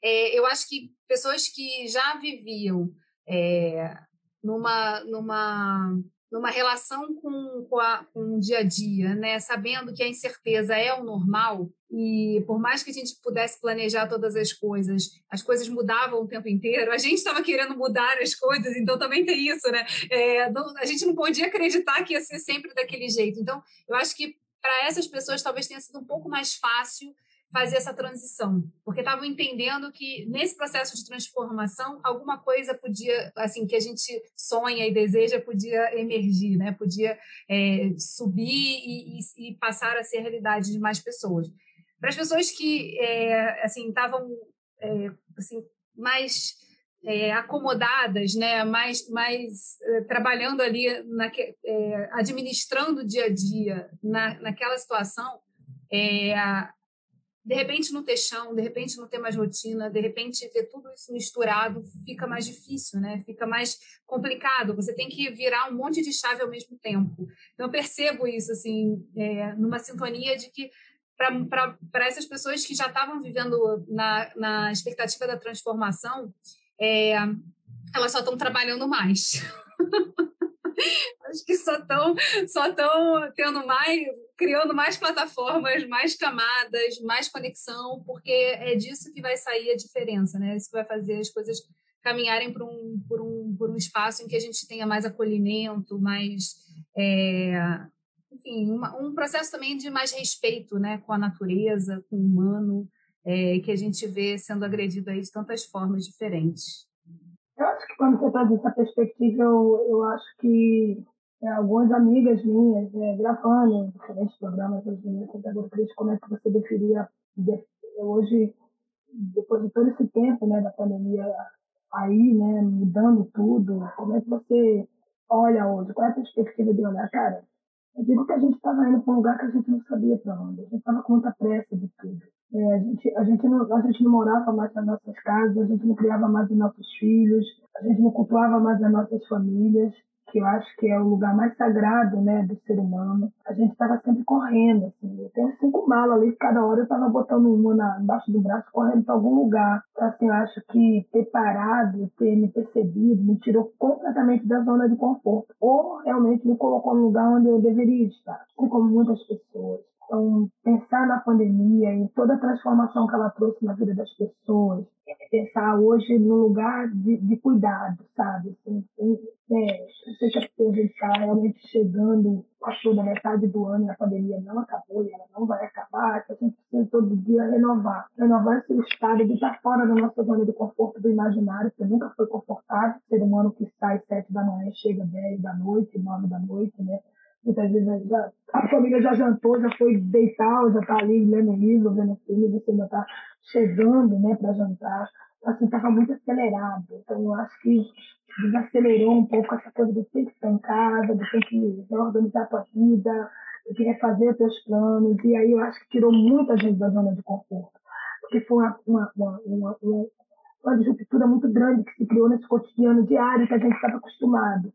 é, eu acho que pessoas que já viviam é, numa, numa, numa relação com, com, a, com o dia a dia, né? sabendo que a incerteza é o normal, e por mais que a gente pudesse planejar todas as coisas, as coisas mudavam o tempo inteiro. A gente estava querendo mudar as coisas, então também tem isso, né? É, não, a gente não podia acreditar que ia ser sempre daquele jeito. Então, eu acho que para essas pessoas talvez tenha sido um pouco mais fácil fazer essa transição, porque estavam entendendo que nesse processo de transformação alguma coisa podia, assim, que a gente sonha e deseja podia emergir, né? Podia é, subir e, e, e, passar a ser realidade de mais pessoas. Para as pessoas que, é, assim, estavam, é, assim, mais é, acomodadas, né, mais, mais é, trabalhando ali, na, é, administrando o dia a dia na, naquela situação, é, de repente não ter chão, de repente não ter mais rotina, de repente ter tudo isso misturado fica mais difícil, né? Fica mais complicado. Você tem que virar um monte de chave ao mesmo tempo. Então eu percebo isso assim, é, numa sintonia de que para essas pessoas que já estavam vivendo na, na expectativa da transformação, é, elas só estão trabalhando mais. *laughs* Acho que só estão só tão tendo mais, criando mais plataformas, mais camadas, mais conexão, porque é disso que vai sair a diferença, né? Isso que vai fazer as coisas caminharem por um, por um, por um espaço em que a gente tenha mais acolhimento, mais. É, enfim, uma, um processo também de mais respeito né, com a natureza, com o humano, é, que a gente vê sendo agredido aí de tantas formas diferentes. Eu acho que quando você traz essa perspectiva, eu, eu acho que é, algumas amigas minhas, é, gravando diferentes programas dia, Cris, como é que você definia hoje, depois de todo esse tempo né, da pandemia aí, né, mudando tudo, como é que você olha hoje? Qual é a perspectiva de olhar? Cara, eu digo que a gente estava indo para um lugar que a gente não sabia para onde, a gente estava com muita pressa de tudo. É, a, gente, a, gente não, a gente não morava mais nas nossas casas, a gente não criava mais os nossos filhos, a gente não cultuava mais as nossas famílias que eu acho que é o lugar mais sagrado, né, do ser humano, a gente estava sempre correndo, assim. Eu tenho cinco malas ali, cada hora eu estava botando uma na, embaixo do braço, correndo para algum lugar. Então, assim, eu acho que ter parado, ter me percebido, me tirou completamente da zona de conforto. Ou realmente me colocou no lugar onde eu deveria estar, assim como muitas pessoas. Então, pensar na pandemia e toda a transformação que ela trouxe na vida das pessoas, pensar hoje no lugar de, de cuidado, sabe? Assim, é, não sei se a gente está realmente chegando, passou da metade do ano e a pandemia não acabou e ela não vai acabar, que a gente precisa todo dia renovar. Renovar esse estado de estar fora da nossa zona de conforto do imaginário, que nunca foi confortável. Ser humano que sai sete da manhã chega dez da noite, nove da noite, né? Muitas vezes já, a família já jantou, já foi deitar, já está ali lendo livro, vendo filme, você ainda está chegando né, para jantar. Assim, estava muito acelerado. Então, eu acho que desacelerou um pouco essa coisa de ter que estar em casa, de ter que organizar a tua vida, de querer fazer os teus planos. E aí eu acho que tirou muita gente da zona de conforto. Porque foi uma, uma, uma, uma, uma, uma disruptura muito grande que se criou nesse cotidiano diário que a gente estava acostumado.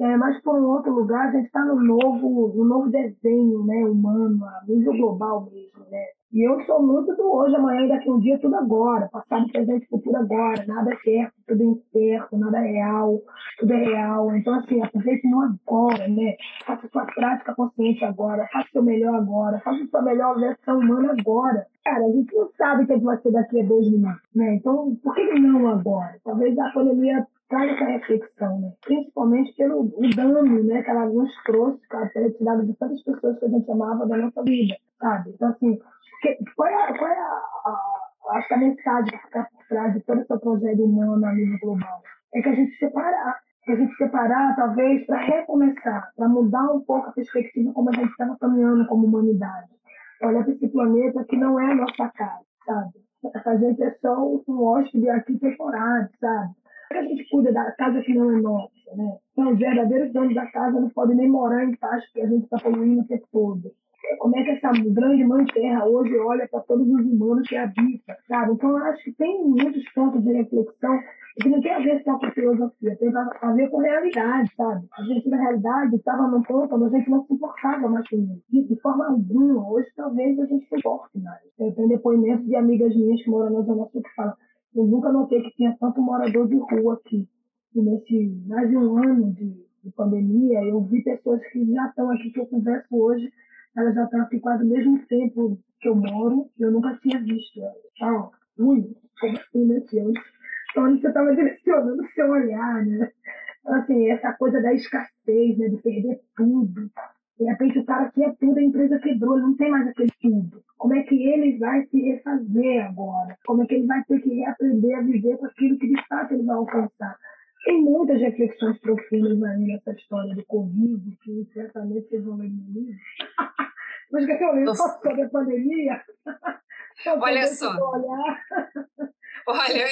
É, mas por um outro lugar, a gente está no novo, no novo desenho né, humano, a nível global mesmo. Né? E eu sou muito do hoje, amanhã e daqui um dia, tudo agora. Passado, presente, futuro agora. Nada é certo, tudo é incerto, nada é real, tudo é real. Então, assim, aproveite no agora, né? Faça sua prática consciente agora, faça o seu melhor agora, faça sua melhor versão humana agora. Cara, a gente não sabe o que vai ser daqui a dois minutos, né? Então, por que não agora? Talvez a pandemia traz essa reflexão, né? principalmente pelo o dano né, que ela nos trouxe, que ela tem retirado de tantas pessoas que a gente amava da nossa vida, sabe? Então, assim, qual é, qual é a, a, acho que a mensagem que fica por trás de todo esse projeto humano a nível global? É que a gente separar, que a gente separar, talvez, para recomeçar, para mudar um pouco a perspectiva como a gente estava caminhando como humanidade. Olhar para esse planeta que não é a nossa casa, sabe? A gente é só um hóspede aqui temporário, sabe? Que a gente cuida da casa que não é nossa, né? Então, os verdadeiros donos da casa não podem nem morar em paz porque a gente está poluindo o tempo todo. Como é que essa grande mãe terra hoje olha para todos os humanos que habita, sabe? Então, acho que tem muitos pontos de reflexão que não tem a ver só com filosofia, tem a ver com realidade, sabe? A gente, na realidade, estava num ponto onde a gente não se importava mais. De, de forma alguma, hoje talvez a gente se importe mais. Eu tenho depoimentos de amigas minhas que moram na Zona Sul que falam eu nunca notei que tinha tanto morador de rua aqui. E nesse mais de um ano de, de pandemia, eu vi pessoas que já estão aqui, que eu converso hoje, elas já estão aqui quase o mesmo tempo que eu moro, e eu nunca tinha visto elas. Ah, ui, como assim, né, tia? Então, você estava direcionando o seu olhar, né? Então, assim, essa coisa da escassez, né, de perder tudo, de repente o cara tinha tudo, a empresa quebrou, ele não tem mais aquele tudo. Como é que ele vai se refazer agora? Como é que ele vai ter que reaprender a viver com aquilo que de fato ele vai alcançar? Tem muitas reflexões profundas aí nessa história do Covid, que certamente vocês vão ler no livro. *laughs* Mas que eu leio *laughs* só sobre a pandemia? Olha só. Olha,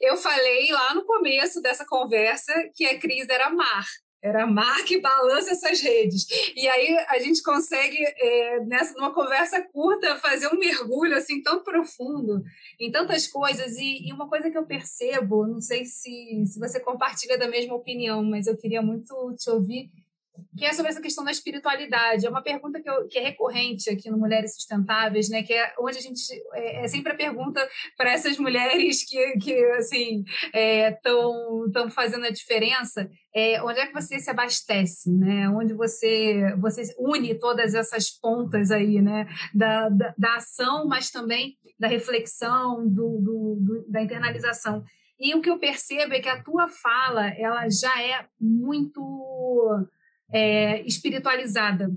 eu falei lá no começo dessa conversa que a crise era mar. Era mar que balança essas redes. E aí a gente consegue, é, nessa, numa conversa curta, fazer um mergulho assim tão profundo em tantas coisas. E, e, uma coisa que eu percebo, não sei se, se você compartilha da mesma opinião, mas eu queria muito te ouvir, que é sobre essa questão da espiritualidade. É uma pergunta que, eu, que é recorrente aqui no Mulheres Sustentáveis, né? Que é onde a gente é, é sempre a pergunta para essas mulheres que, que assim estão é, fazendo a diferença. É, onde é que você se abastece, né? Onde você você une todas essas pontas aí, né? Da, da, da ação, mas também da reflexão, do, do, do da internalização. E o que eu percebo é que a tua fala ela já é muito é, espiritualizada.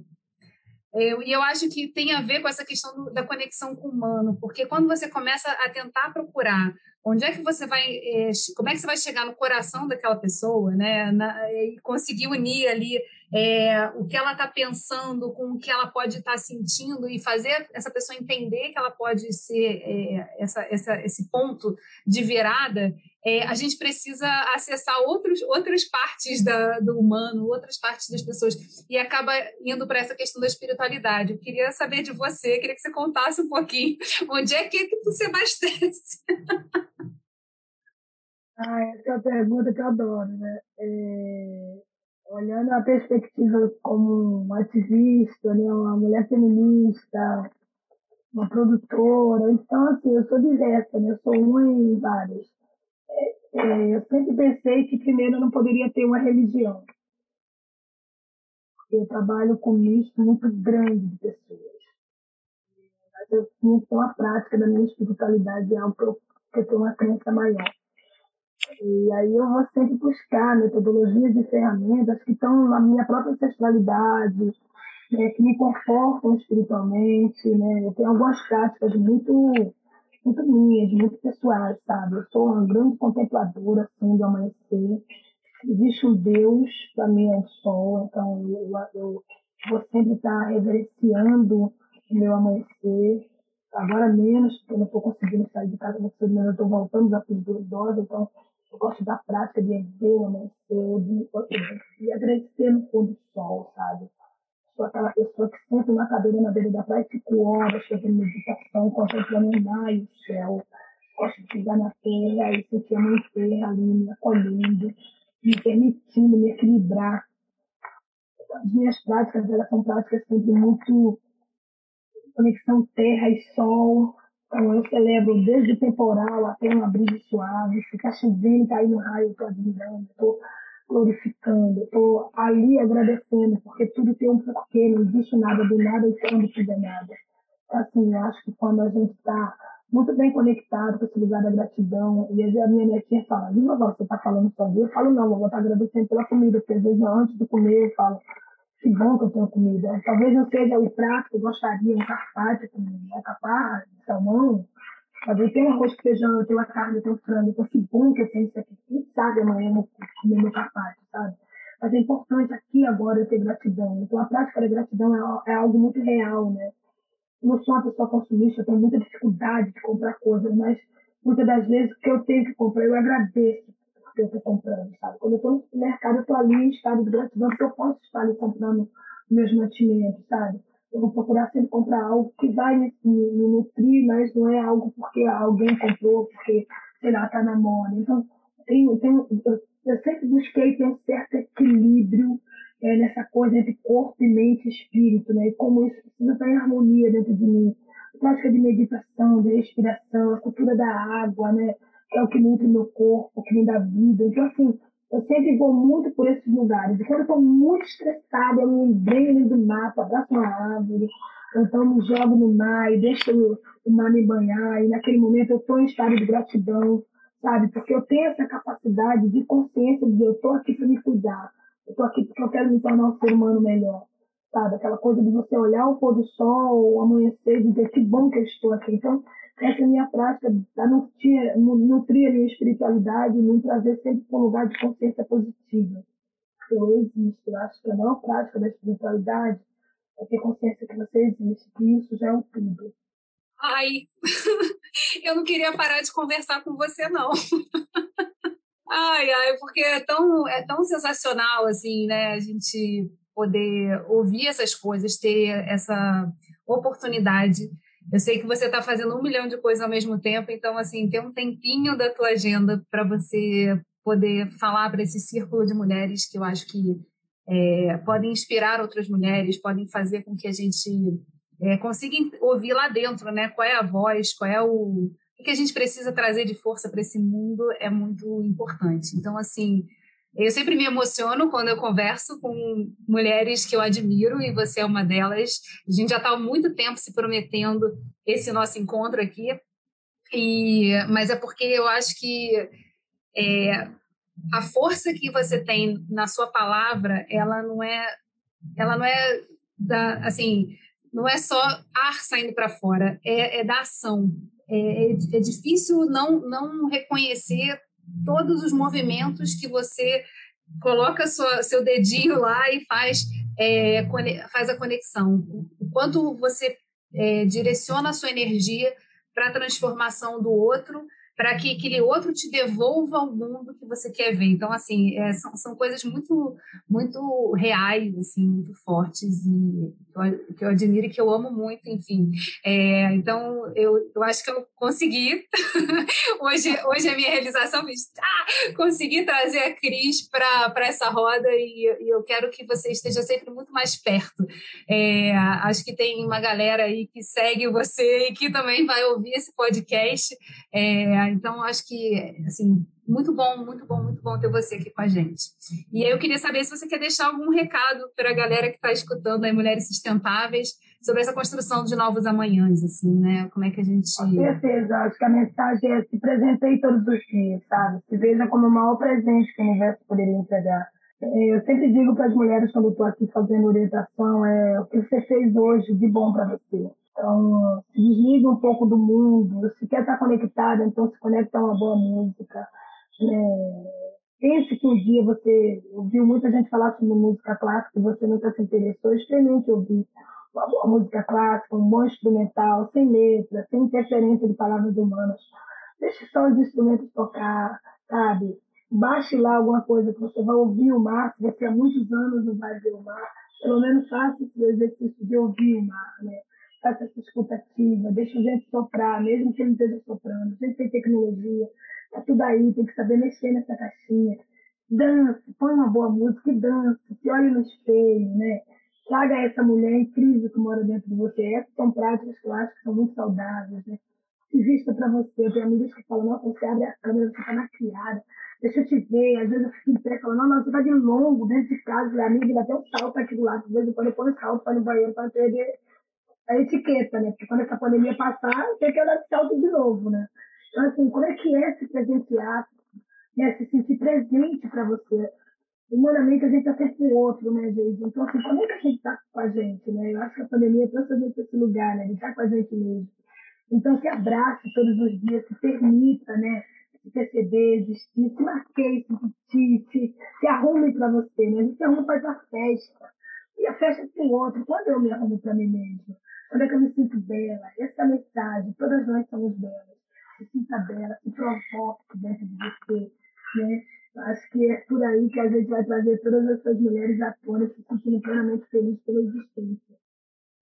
Eu, e eu acho que tem a ver com essa questão do, da conexão com o humano, porque quando você começa a tentar procurar onde é que você vai, é, como é que você vai chegar no coração daquela pessoa, né, Na, e conseguir unir ali é, o que ela está pensando com o que ela pode estar tá sentindo e fazer essa pessoa entender que ela pode ser é, essa, essa, esse ponto de virada, é, a gente precisa acessar outros, outras partes da, do humano, outras partes das pessoas, e acaba indo para essa questão da espiritualidade. Eu queria saber de você, queria que você contasse um pouquinho *laughs* onde é que, que você abastece. *laughs* Ah, essa é uma pergunta que eu adoro, né? É olhando a perspectiva como ativista, né, uma mulher feminista, uma produtora, então assim, eu sou diversa, né, eu sou uma em várias. É, é, eu sempre pensei que primeiro eu não poderia ter uma religião. Eu trabalho com um nicho muito grande de pessoas. Mas eu sinto a prática da minha espiritualidade, é algo que eu, que eu tenho uma crença maior. E aí eu vou sempre buscar metodologias e ferramentas que estão na minha própria ancestralidade, né, que me confortam espiritualmente. Né? Eu tenho algumas práticas muito, muito minhas, muito pessoais, sabe? Eu sou uma grande contempladora assim, do amanhecer. Existe um Deus, para mim é o sol, então eu, eu vou sempre estar reverenciando o meu amanhecer. Agora menos, porque eu não estou conseguindo sair de casa, mas eu estou voltando, já fiz duas doses, então eu gosto da prática de ver o amanhecer, de, de agradecer no pôr do sol, sabe? Sou aquela pessoa que senta uma cadeira na beira da praia e fico horas fazendo meditação, contemplando e o céu. Gosto de pisar na terra e sentir a mãe terra ali me acolhendo, me permitindo me equilibrar. As minhas práticas, elas são práticas sempre muito conexão terra e sol, então, eu celebro desde o temporal até uma brisa suave. Se está chovendo, caindo um raio, eu estou admirando, estou glorificando, estou ali agradecendo, porque tudo tem um porquê, não existe nada do nada e quando tudo é nada. Então, assim, eu acho que quando a gente está muito bem conectado com esse lugar da gratidão, e a minha netinha fala, e vovó, você está falando sozinho? Eu falo, não, vovó está agradecendo pela comida, porque às vezes antes de comer eu falo, que bom que eu tenho comida. Talvez não seja o prato que eu gostaria, um carpaccio com alcaparra, salmão, mas eu tenho arroz com feijão, eu tenho a carne, eu tenho frango, então que bom que eu tenho isso aqui. Quem sabe amanhã eu vou comer meu carpaccio, sabe? Mas é importante aqui agora eu ter gratidão. Então a prática da gratidão é, é algo muito real, né? Eu não sou uma pessoa consumista, eu tenho muita dificuldade de comprar coisas, mas muitas das vezes que eu tenho que comprar, eu agradeço que eu estou comprando, sabe? Quando eu estou no supermercado, eu estou ali em estado de gratidão, porque eu posso estar ali comprando meus mantimentos, sabe? Eu vou procurar sempre comprar algo que vai me, me, me nutrir, mas não é algo porque alguém comprou, porque, sei lá, está na moda. Então, tenho, tenho, eu, eu sempre busquei ter um certo equilíbrio é, nessa coisa entre corpo e mente e espírito, né? E como isso precisa estar em harmonia dentro de mim. Prática de meditação, de respiração, a cultura da água, né? que é o que nutre meu corpo, que me dá vida. Então, assim, eu sempre vou muito por esses lugares. E quando eu estou muito estressada, eu me embrenho do mato, abraço uma árvore, então me jogo no mar e deixo o mar me banhar. E naquele momento eu estou em estado de gratidão, sabe? Porque eu tenho essa capacidade de consciência de eu estou aqui para me cuidar. Eu estou aqui porque eu quero me tornar um ser humano melhor. Sabe? Aquela coisa de você olhar o pôr do sol, o amanhecer e dizer que bom que eu estou aqui. Então, essa é minha prática da nutrir, nutrir a minha espiritualidade e me trazer sempre para um lugar de consciência positiva. Eu existo. Eu acho que a maior prática da espiritualidade é ter consciência que você existe, que isso já é um tudo. Ai, *laughs* eu não queria parar de conversar com você, não. *laughs* ai, ai, porque é tão, é tão sensacional, assim, né, a gente poder ouvir essas coisas, ter essa oportunidade eu sei que você está fazendo um milhão de coisas ao mesmo tempo, então, assim, ter um tempinho da tua agenda para você poder falar para esse círculo de mulheres que eu acho que é, podem inspirar outras mulheres, podem fazer com que a gente é, consiga ouvir lá dentro, né? Qual é a voz, qual é o, o que a gente precisa trazer de força para esse mundo é muito importante. Então, assim, eu sempre me emociono quando eu converso com mulheres que eu admiro e você é uma delas. A gente já está há muito tempo se prometendo esse nosso encontro aqui, e, mas é porque eu acho que é, a força que você tem na sua palavra, ela não é, ela não é da, assim, não é só ar saindo para fora, é, é da ação. É, é, é difícil não, não reconhecer todos os movimentos que você coloca sua, seu dedinho lá e faz, é, faz a conexão. O quanto você é, direciona a sua energia para a transformação do outro, para que aquele outro te devolva o mundo que você quer ver. Então, assim, é, são, são coisas muito, muito reais, assim, muito fortes e que eu, que eu admiro e que eu amo muito, enfim. É, então, eu, eu acho que eu consegui. *laughs* hoje, hoje a minha realização, ah, consegui trazer a Cris para essa roda e, e, eu quero que você esteja sempre muito mais perto. É, acho que tem uma galera aí que segue você e que também vai ouvir esse podcast. Então, acho que, assim, muito bom, muito bom, muito bom ter você aqui com a gente. E eu queria saber se você quer deixar algum recado para a galera que está escutando aí Mulheres Sustentáveis sobre essa construção de novos amanhãs, assim, né? Como é que a gente... Com certeza, acho que a mensagem é se presentei todos os dias, sabe? Se veja como o maior presente que o universo poderia entregar. É, eu sempre digo para as mulheres quando estou aqui fazendo orientação é o que você fez hoje de bom para você. Então, se desliga um pouco do mundo. Se quer estar conectada, então se conecta a uma boa música. É, pense que um dia você ouviu muita gente falar sobre música clássica e você nunca se interessou. Experimente ouvir uma boa música clássica, um bom instrumental, sem letra, sem interferência de palavras humanas. Deixe só os instrumentos tocar, sabe? Baixe lá alguma coisa que você vai ouvir o mar. Se você há muitos anos não vai ver o mar, pelo menos faça esse exercício de ouvir o mar, né? Faça essa escutativa, deixa o gente soprar, mesmo que ele esteja soprando. A gente tem tecnologia, tá tudo aí, tem que saber mexer nessa caixinha. Dance, põe uma boa música e dance, se olhe no espelho, né? Traga essa mulher incrível que mora dentro de você. Essas são práticas que eu acho que são muito saudáveis, né? Se vista para você. Eu tenho amigas que falam, nossa, você abre a câmera, você tá maquiada. Deixa eu te ver. Às vezes eu fico em pé falando, não, não, você tá de longo dentro de casa. A amiga dá até um salto aqui do lado. De vez em quando eu ponho salto para no banheiro para perder a etiqueta, né? Porque quando essa pandemia passar, tem que andar de salto de novo, né? Então, assim, como é que é se presentear, né? se sentir presente para você? Humanamente, a gente está sempre o outro, né, gente? Então, assim, como é que a gente está com a gente, né? Eu acho que a pandemia trouxe a gente para esse lugar, né? De estar tá com a gente mesmo. Então, se abrace todos os dias, se permita, né? Se perceber, existir, se marqueie, se vestir, se, se arrume para você, né? A gente se arruma para a festa. E a festa é com o outro. Quando eu me arrumo para mim mesma? Quando é que eu me sinto bela? Essa é a mensagem. Todas nós somos belas. Se sinta bela, se provoque dentro de você. Né? Acho que é por aí que a gente vai trazer todas essas mulheres à tona, se sentindo plenamente felizes pela existência.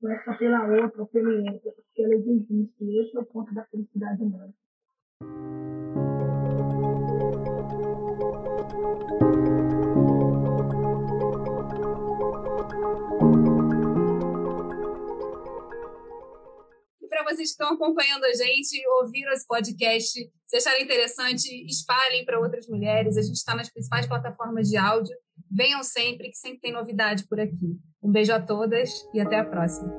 Não é só pela outra ou pelo outro, porque elas existem. Esse é o ponto da felicidade humana. para vocês que estão acompanhando a gente, ouviram esse podcast, se acharam interessante, espalhem para outras mulheres. A gente está nas principais plataformas de áudio. Venham sempre, que sempre tem novidade por aqui. Um beijo a todas e até a próxima.